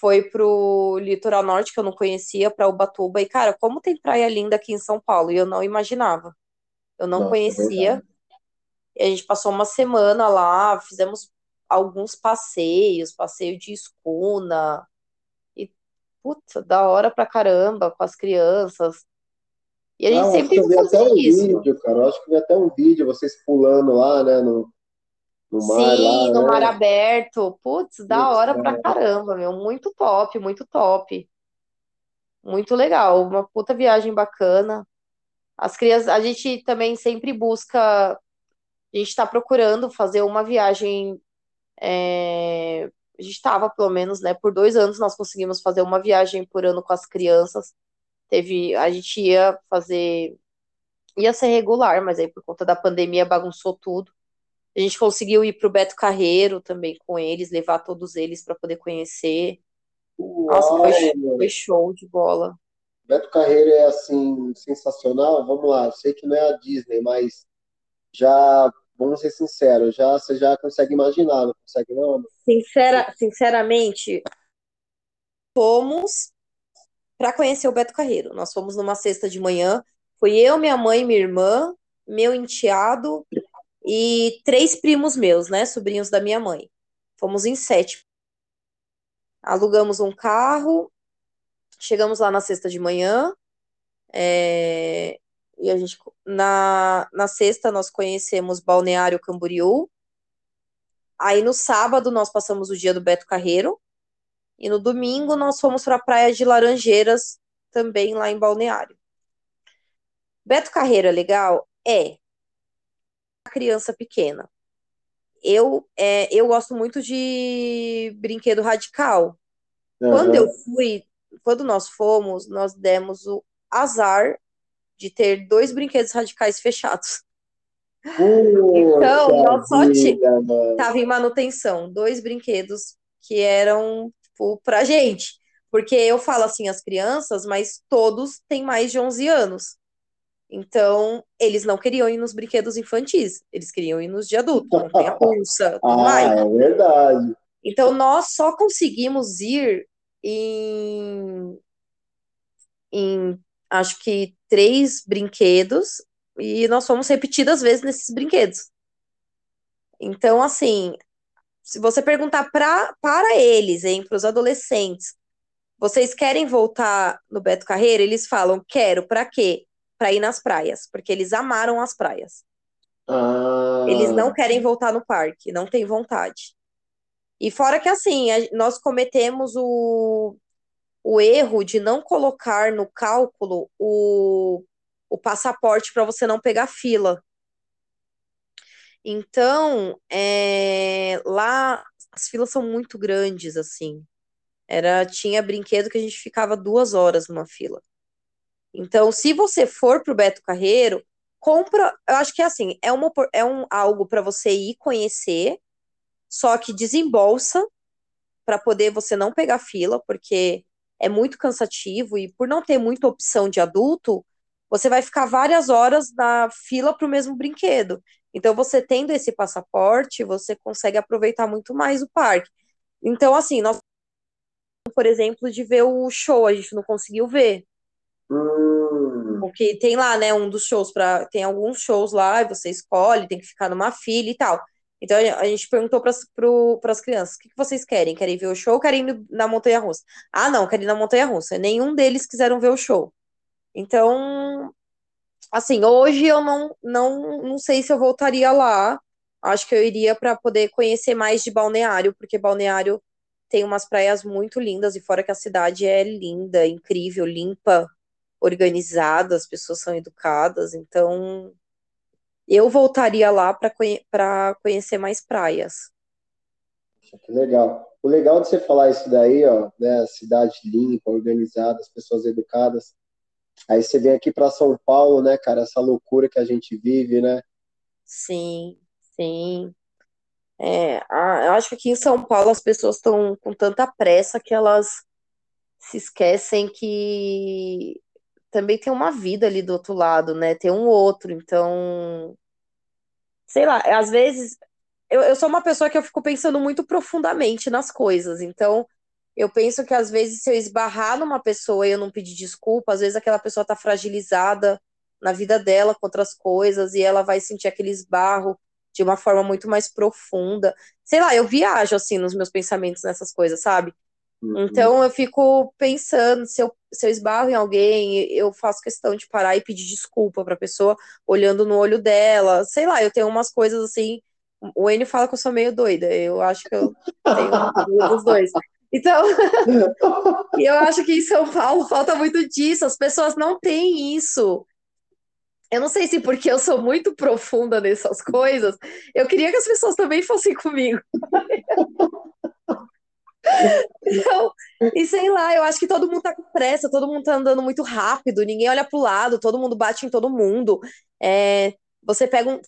foi pro litoral norte que eu não conhecia, para Ubatuba, e cara, como tem praia linda aqui em São Paulo, e eu não imaginava. Eu não Nossa, é conhecia. E a gente passou uma semana lá, fizemos alguns passeios, passeio de escuna, e puta, da hora pra caramba com as crianças. E a gente Ah, eu acho sempre que eu vi até um isso. vídeo, cara. Eu acho que vi até um vídeo, vocês pulando lá, né, no, no mar Sim, no lá, mar né? aberto. Putz, da Putz, hora pra cara. caramba, meu. Muito top, muito top. Muito legal. Uma puta viagem bacana. As crianças, a gente também sempre busca, a gente está procurando fazer uma viagem. é, a gente estava, pelo menos, né? Por dois anos nós conseguimos fazer uma viagem por ano com as crianças. Teve, a gente ia fazer, ia ser regular, mas aí por conta da pandemia bagunçou tudo. A gente conseguiu ir para o Beto Carreiro também com eles, levar todos eles para poder conhecer. Nossa, foi, foi show de bola. Beto Carreiro é assim, sensacional. Vamos lá, eu sei que não é a Disney, mas já, vamos ser sinceros, já você já consegue imaginar, não consegue não? Sincera, sinceramente, fomos para conhecer o Beto Carreiro. Nós fomos numa sexta de manhã. Fui eu, minha mãe, minha irmã, meu enteado e três primos meus, né? Sobrinhos da minha mãe. Fomos em sete. Alugamos um carro, chegamos lá na sexta de manhã. é, E a gente, na, na sexta, nós conhecemos Balneário Camboriú. Aí no sábado, nós passamos o dia do Beto Carreiro. E no domingo, nós fomos para a Praia de Laranjeiras, também lá em Balneário. Beto Carreiro é legal? É. Criança pequena. Eu, é, eu gosto muito de brinquedo radical. Quando eu fui, quando nós fomos, nós demos o azar de ter dois brinquedos radicais fechados. Então, Poxa nós só tava em manutenção, dois brinquedos que eram, tipo, pra gente. Porque eu falo assim, as crianças, mas todos têm mais de 11 anos. Então, eles não queriam ir nos brinquedos infantis, eles queriam ir nos de adulto, montanha russa, tudo mais. Ah, é verdade. Então, nós só conseguimos ir em, em acho que três brinquedos e nós fomos repetidas vezes nesses brinquedos. Então, assim, se você perguntar pra, para eles, hein, para os adolescentes, vocês querem voltar no Beto Carreiro? Eles falam, quero, para quê? Para ir nas praias, porque eles amaram as praias. Ah, Eles não querem voltar no parque, não têm vontade. E fora que assim, nós cometemos o, o erro de não colocar no cálculo o, o passaporte para você não pegar fila. Então, é, lá as filas são muito grandes, assim. Era, tinha brinquedo que a gente ficava duas horas numa fila. Então, se você for pro Beto Carreiro, compra. Eu acho que é assim, é, uma, é um, algo para você ir conhecer, só que desembolsa para poder você não pegar fila, porque é muito cansativo e por não ter muita opção de adulto, você vai ficar várias horas na fila para o mesmo brinquedo. Então, você tendo esse passaporte, você consegue aproveitar muito mais o parque. Então, assim, nós, por exemplo, de ver o show, a gente não conseguiu ver. Hum, Porque tem lá, né, um dos shows para tem alguns shows lá e você escolhe, tem que ficar numa fila e tal. Então a gente perguntou para as crianças: o que que vocês querem? Querem ver o show ou querem ir na montanha-russa? Ah, não, querem ir na montanha-russa. Nenhum deles quiseram ver o show. Então, assim, hoje eu não, não, não sei se eu voltaria lá. Acho que eu iria para poder conhecer mais de Balneário, porque Balneário tem umas praias muito lindas e fora que a cidade é linda, incrível, limpa organizada, as pessoas são educadas, então eu voltaria lá para conhe conhecer mais praias. que legal. O legal de você falar isso daí, ó, né, cidade limpa, organizada, as pessoas educadas. Aí você vem aqui para São Paulo, né, cara, essa loucura que a gente vive, né? Sim, sim. É, a- eu acho que aqui em São Paulo as pessoas estão com tanta pressa que elas se esquecem que também tem uma vida ali do outro lado, né? Tem um outro, então, sei lá, às vezes eu, eu sou uma pessoa que eu fico pensando muito profundamente nas coisas, então eu penso que às vezes se eu esbarrar numa pessoa e eu não pedir desculpa, às vezes aquela pessoa tá fragilizada na vida dela com outras coisas e ela vai sentir aquele esbarro de uma forma muito mais profunda. Sei lá, eu viajo assim nos meus pensamentos nessas coisas, sabe? Uhum. Então eu fico pensando, se eu, se eu esbarro em alguém, eu faço questão de parar e pedir desculpa pra pessoa, olhando no olho dela. Sei lá, eu tenho umas coisas assim. O Enio fala que eu sou meio doida. Eu acho que eu tenho dos dois. Então, eu acho que em São Paulo falta muito disso. As pessoas não têm isso. Eu não sei se porque eu sou muito profunda nessas coisas, eu queria que as pessoas também fossem comigo. Então, e sei lá, eu acho que todo mundo tá com pressa, todo mundo tá andando muito rápido, ninguém olha pro lado, todo mundo bate em todo mundo. É, você pega um.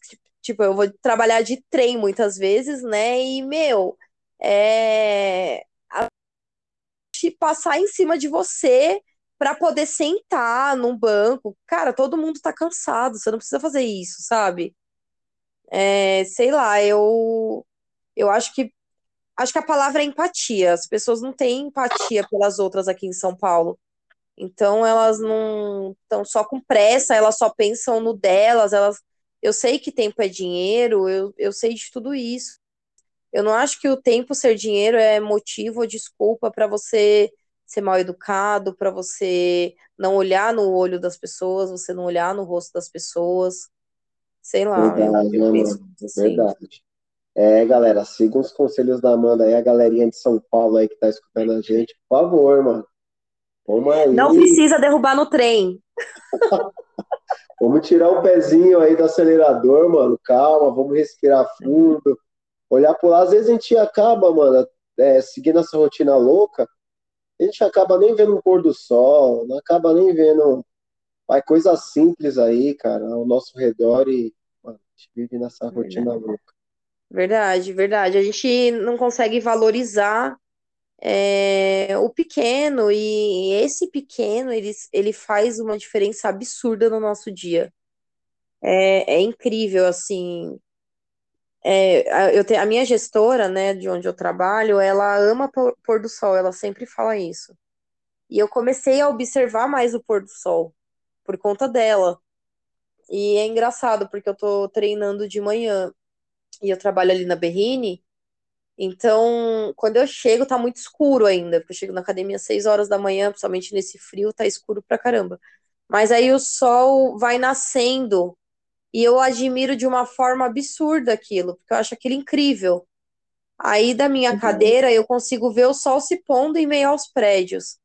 Tipo, eu vou trabalhar de trem muitas vezes, né? E, meu, é. A passar em cima de você para poder sentar num banco. Cara, todo mundo tá cansado, você não precisa fazer isso, sabe? É, sei lá, eu. Eu acho que acho que a palavra é empatia. As pessoas não têm empatia pelas outras aqui em São Paulo. Então elas não estão só com pressa, elas só pensam no delas, elas eu sei que tempo é dinheiro, eu, eu sei de tudo isso. Eu não acho que o tempo ser dinheiro é motivo ou desculpa para você ser mal educado, para você não olhar no olho das pessoas, você não olhar no rosto das pessoas. Sei lá, Verdade, eu penso assim. Verdade. É, galera, sigam os conselhos da Amanda aí, a galerinha de São Paulo aí que tá escutando a gente, por favor, mano. Vamos aí, Não precisa derrubar no trem. vamos tirar o pezinho aí do acelerador, mano. Calma, vamos respirar fundo, olhar por lá. Às vezes a gente acaba, mano, é, seguindo essa rotina louca, a gente acaba nem vendo o pôr do sol, não acaba nem vendo vai, coisas simples aí, cara, ao nosso redor e mano, a gente vive nessa rotina louca. Verdade, verdade. A gente não consegue valorizar é, o pequeno, e esse pequeno ele, ele faz uma diferença absurda no nosso dia. É, é incrível, assim. É, a- eu te, a minha gestora, né, de onde eu trabalho, ela ama pôr, pôr do sol, ela sempre fala isso. E eu comecei a observar mais o pôr do sol por conta dela. E é engraçado, porque eu tô treinando de manhã e eu trabalho ali na Berrine. Então, quando eu chego, tá muito escuro ainda, porque eu chego na academia às 6 horas da manhã, principalmente nesse frio, tá escuro pra caramba. Mas aí o sol vai nascendo e eu admiro de uma forma absurda aquilo, porque eu acho aquilo incrível. Aí da minha Uhum. cadeira eu consigo ver o sol se pondo em meio aos prédios.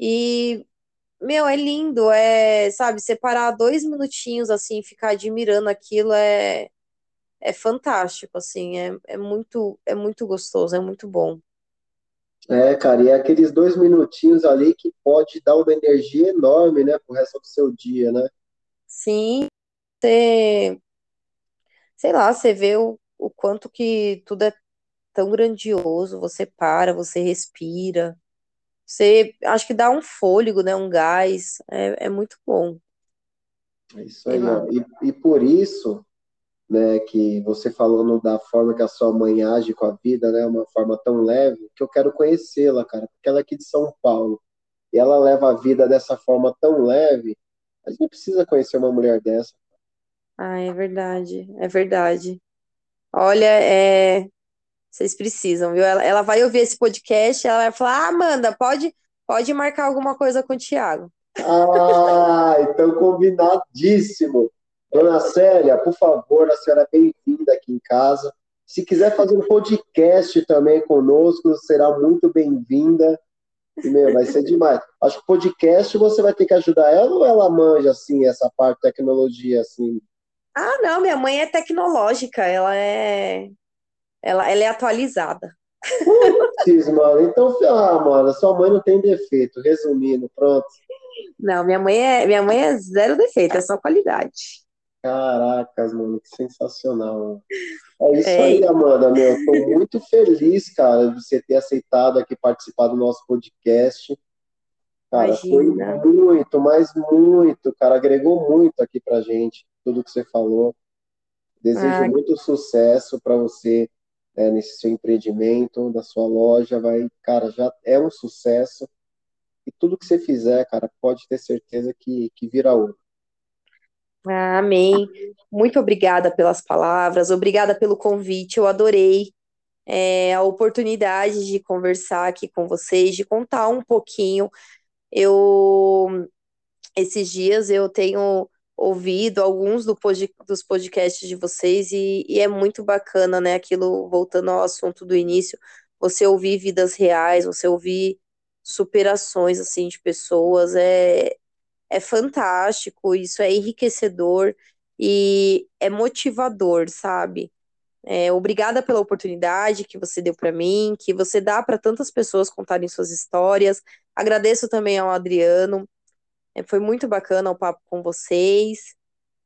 E, meu, é lindo, é, sabe, separar dois minutinhos assim, ficar admirando aquilo é, é fantástico, assim, é, é muito, é muito gostoso, é muito bom. É, cara, e é aqueles dois minutinhos ali que pode dar uma energia enorme, né, pro resto do seu dia, né? Sim, você, sei lá, você vê o, o quanto que tudo é tão grandioso, você para, você respira, você acho que dá um fôlego, né, um gás, é, é muito bom. É isso aí. E, e por isso, né, que você falando da forma que a sua mãe age com a vida, né, uma forma tão leve, que eu quero conhecê-la, cara, porque ela é aqui de São Paulo, e ela leva a vida dessa forma tão leve, a gente precisa conhecer uma mulher dessa. Ah, é verdade, é verdade. Olha, é, vocês precisam, viu? Ela, ela vai ouvir esse podcast, ela vai falar, ah, Amanda, pode, pode marcar alguma coisa com o Thiago. Ah, então combinadíssimo. Dona Célia, por favor, a senhora é bem-vinda aqui em casa. Se quiser fazer um podcast também conosco, será muito bem-vinda. Meu, vai ser demais. Acho que podcast você vai ter que ajudar ela ou ela manja, assim, essa parte de tecnologia, assim? Ah, não, minha mãe é tecnológica, ela é, ela, ela é atualizada. Putz, mano. Então, ah, mano, sua mãe não tem defeito. Resumindo, pronto. Não, minha mãe é, minha mãe é zero defeito, é só qualidade. Caracas, mano, que sensacional. É isso É. aí, Amanda, meu. Eu tô muito feliz, cara, de você ter aceitado aqui participar do nosso podcast. Cara, foi Imagina. muito, mas muito, cara, agregou muito aqui pra gente, tudo que você falou. Desejo Ah. muito sucesso para você, né, nesse seu empreendimento, da sua loja, vai, cara, já é um sucesso. E tudo que você fizer, cara, pode ter certeza que, que vira ouro. Ah, amém. Muito obrigada pelas palavras, obrigada pelo convite. Eu adorei é, a oportunidade de conversar aqui com vocês, de contar um pouquinho. Eu, esses dias, eu tenho ouvido alguns do pod- dos podcasts de vocês e, e é muito bacana, né? Aquilo, voltando ao assunto do início, você ouvir vidas reais, você ouvir superações, assim, de pessoas, é, é fantástico, isso é enriquecedor e é motivador, sabe? É, obrigada pela oportunidade que você deu para mim, que você dá para tantas pessoas contarem suas histórias. Agradeço também ao Adriano, é, foi muito bacana o papo com vocês.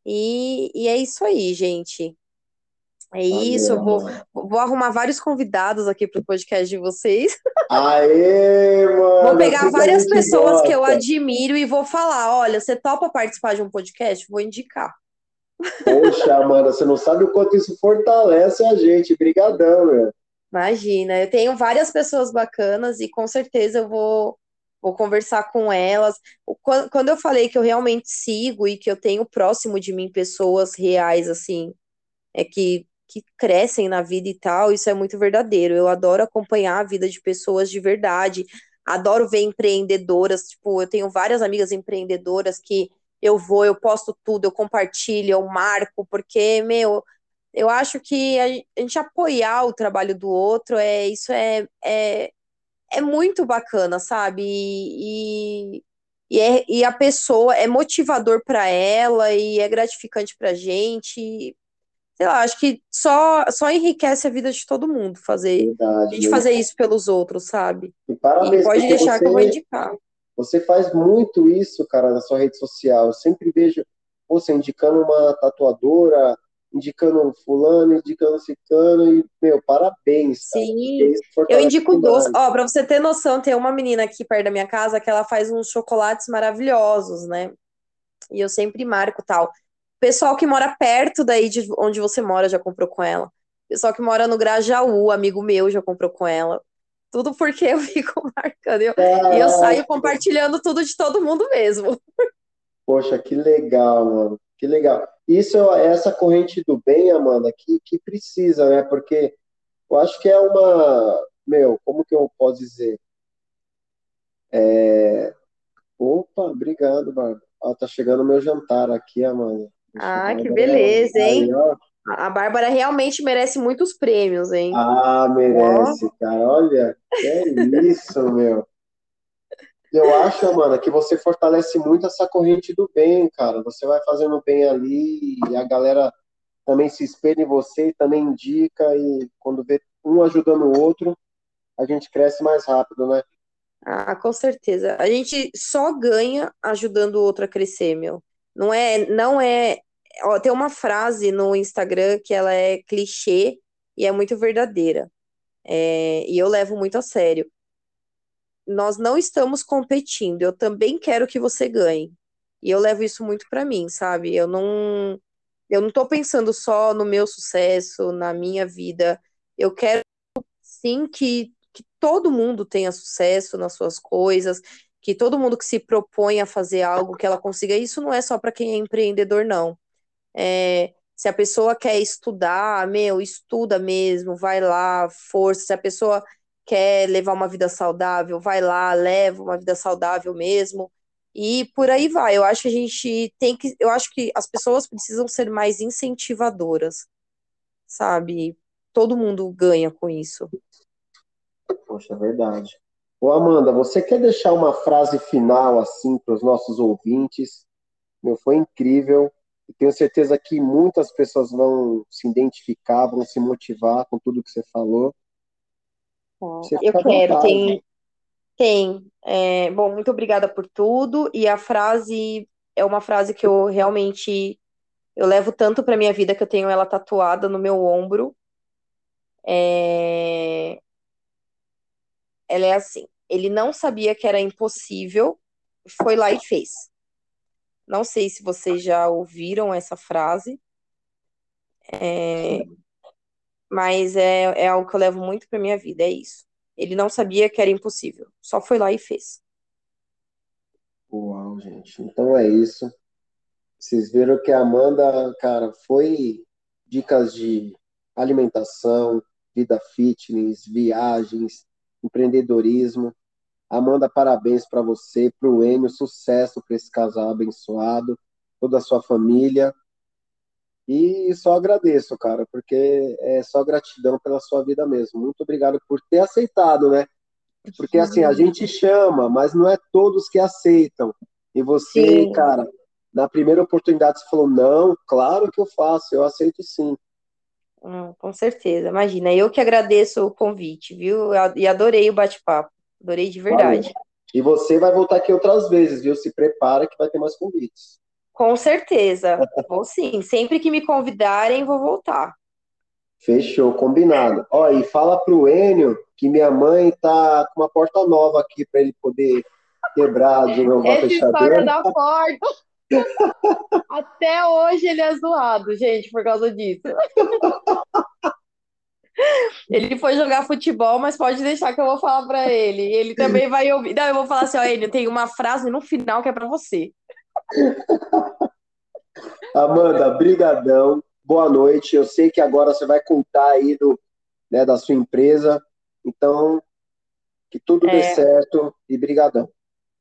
E, e é isso aí, gente. É isso, eu vou, vou arrumar vários convidados aqui para o podcast de vocês. Aê, mano! Vou pegar que várias gente pessoas que eu gosta. admiro e vou falar: olha, você topa participar de um podcast? Vou indicar. Poxa, Amanda, você não sabe o quanto isso fortalece a gente. Brigadão, meu. Imagina, eu tenho várias pessoas bacanas e com certeza eu vou, vou conversar com elas. Quando eu falei que eu realmente sigo e que eu tenho próximo de mim pessoas reais, assim, é que, que crescem na vida e tal, isso é muito verdadeiro. Eu adoro acompanhar a vida de pessoas de verdade, adoro ver empreendedoras, tipo, eu tenho várias amigas empreendedoras que eu vou, eu posto tudo, eu compartilho, eu marco, porque, meu, eu acho que a gen- a gente apoiar o trabalho do outro, é, isso é, é, é muito bacana, sabe? E, e, é- e a pessoa é motivador para ela e é gratificante pra gente. Sei lá, acho que só, só enriquece a vida de todo mundo fazer, a Verdade, gente meu. fazer isso pelos outros, sabe? E E parabéns, pode porque deixar que eu vou você, indicar. você faz muito isso, cara, na sua rede social. Eu sempre vejo você indicando uma tatuadora, indicando um fulano, indicando ciclano, e, meu, parabéns, cara. Sim, eu indico doce. demais. Ó, pra você ter noção, tem uma menina aqui perto da minha casa que ela faz uns chocolates maravilhosos, né? E eu sempre marco tal. Pessoal que mora perto daí de onde você mora já comprou com ela. Pessoal que mora no Grajaú, amigo meu, já comprou com ela. Tudo porque eu fico marcando. Eu- e eu saio compartilhando tudo de todo mundo mesmo. poxa, que legal, mano. Que legal. Isso é essa corrente do bem, Amanda, que, que precisa, né? Porque eu acho que é uma. Meu, como que eu posso dizer? É... Opa, obrigado, Bárbara. Ó, tá chegando o meu jantar aqui, Amanda. Ah, que beleza, hein? A Bárbara realmente merece muitos prêmios, hein? Ah, merece, cara. Olha, é isso, meu. Eu acho, Amanda, que você fortalece muito essa corrente do bem, cara. Você vai fazendo bem ali e a galera também se espelha em você e também indica e quando vê um ajudando o outro, a gente cresce mais rápido, né? Ah, com certeza. A gente só ganha ajudando o outro a crescer, meu. Não é, não é. Ó, tem uma frase no Instagram que ela é clichê e é muito verdadeira. É, e eu levo muito a sério. Nós não estamos competindo. Eu também quero que você ganhe. E eu levo isso muito para mim, sabe? Eu não, eu não tô pensando só no meu sucesso, na minha vida. Eu quero sim que que todo mundo tenha sucesso nas suas coisas, que todo mundo que se propõe a fazer algo que ela consiga. Isso não é só para quem é empreendedor, não. É, se a pessoa quer estudar, meu, estuda mesmo, vai lá, força. Se a pessoa quer levar uma vida saudável, vai lá, leva uma vida saudável mesmo. E por aí vai. Eu acho que a gente tem que. Eu acho que as pessoas precisam ser mais incentivadoras, sabe? Todo mundo ganha com isso. Poxa, é verdade. Ô Amanda, você quer deixar uma frase final assim para os nossos ouvintes? Meu, foi incrível. E tenho certeza que muitas pessoas vão se identificar, vão se motivar com tudo que você falou. Você eu quero, tem, tem. É, bom, muito obrigada por tudo. E a frase é uma frase que eu realmente eu levo tanto para minha vida que eu tenho ela tatuada no meu ombro. É, ela é assim: ele não sabia que era impossível, foi lá e fez. Não sei se vocês já ouviram essa frase, é, mas é, é algo que eu levo muito para minha vida, é isso. Ele não sabia que era impossível, só foi lá e fez. Uau, gente. Então é isso. Vocês viram que a Amanda, cara, foi dicas de alimentação, vida fitness, viagens, empreendedorismo. Amanda, parabéns para você, para o Enio, sucesso para esse casal abençoado, toda a sua família. E só agradeço, cara, porque é só gratidão pela sua vida mesmo. Muito obrigado por ter aceitado, né? Porque assim, a gente chama, mas não é todos que aceitam. E você, sim. cara, na primeira oportunidade você falou: não, claro que eu faço, eu aceito sim. Hum, com certeza, imagina. Eu que agradeço o convite, viu? E adorei o bate-papo. Adorei de verdade. Valeu. E você vai voltar aqui outras vezes, viu? Se prepara que vai ter mais convites. Com certeza. vou sim. Sempre que me convidarem, vou voltar. Fechou, combinado. Ó, e fala pro Enio que minha mãe tá com uma porta nova aqui para ele poder quebrar de novo a fechadura. da porta. Até hoje ele é zoado, gente, por causa disso. Ele foi jogar futebol, mas pode deixar que eu vou falar para ele. Ele também vai ouvir. Não, eu vou falar assim, ó, ele tem uma frase no final que é para você. Amanda, brigadão. Boa noite. Eu sei que agora você vai contar aí do, né, da sua empresa. Então, que tudo é... dê certo e brigadão.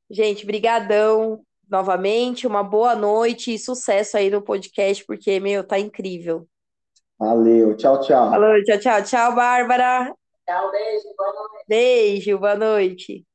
Gente, brigadão novamente, uma boa noite e sucesso aí no podcast, porque, meu, tá incrível. Valeu, tchau, tchau. Falou, tchau, tchau. Tchau, Bárbara. Tchau, beijo, boa noite. Beijo, boa noite.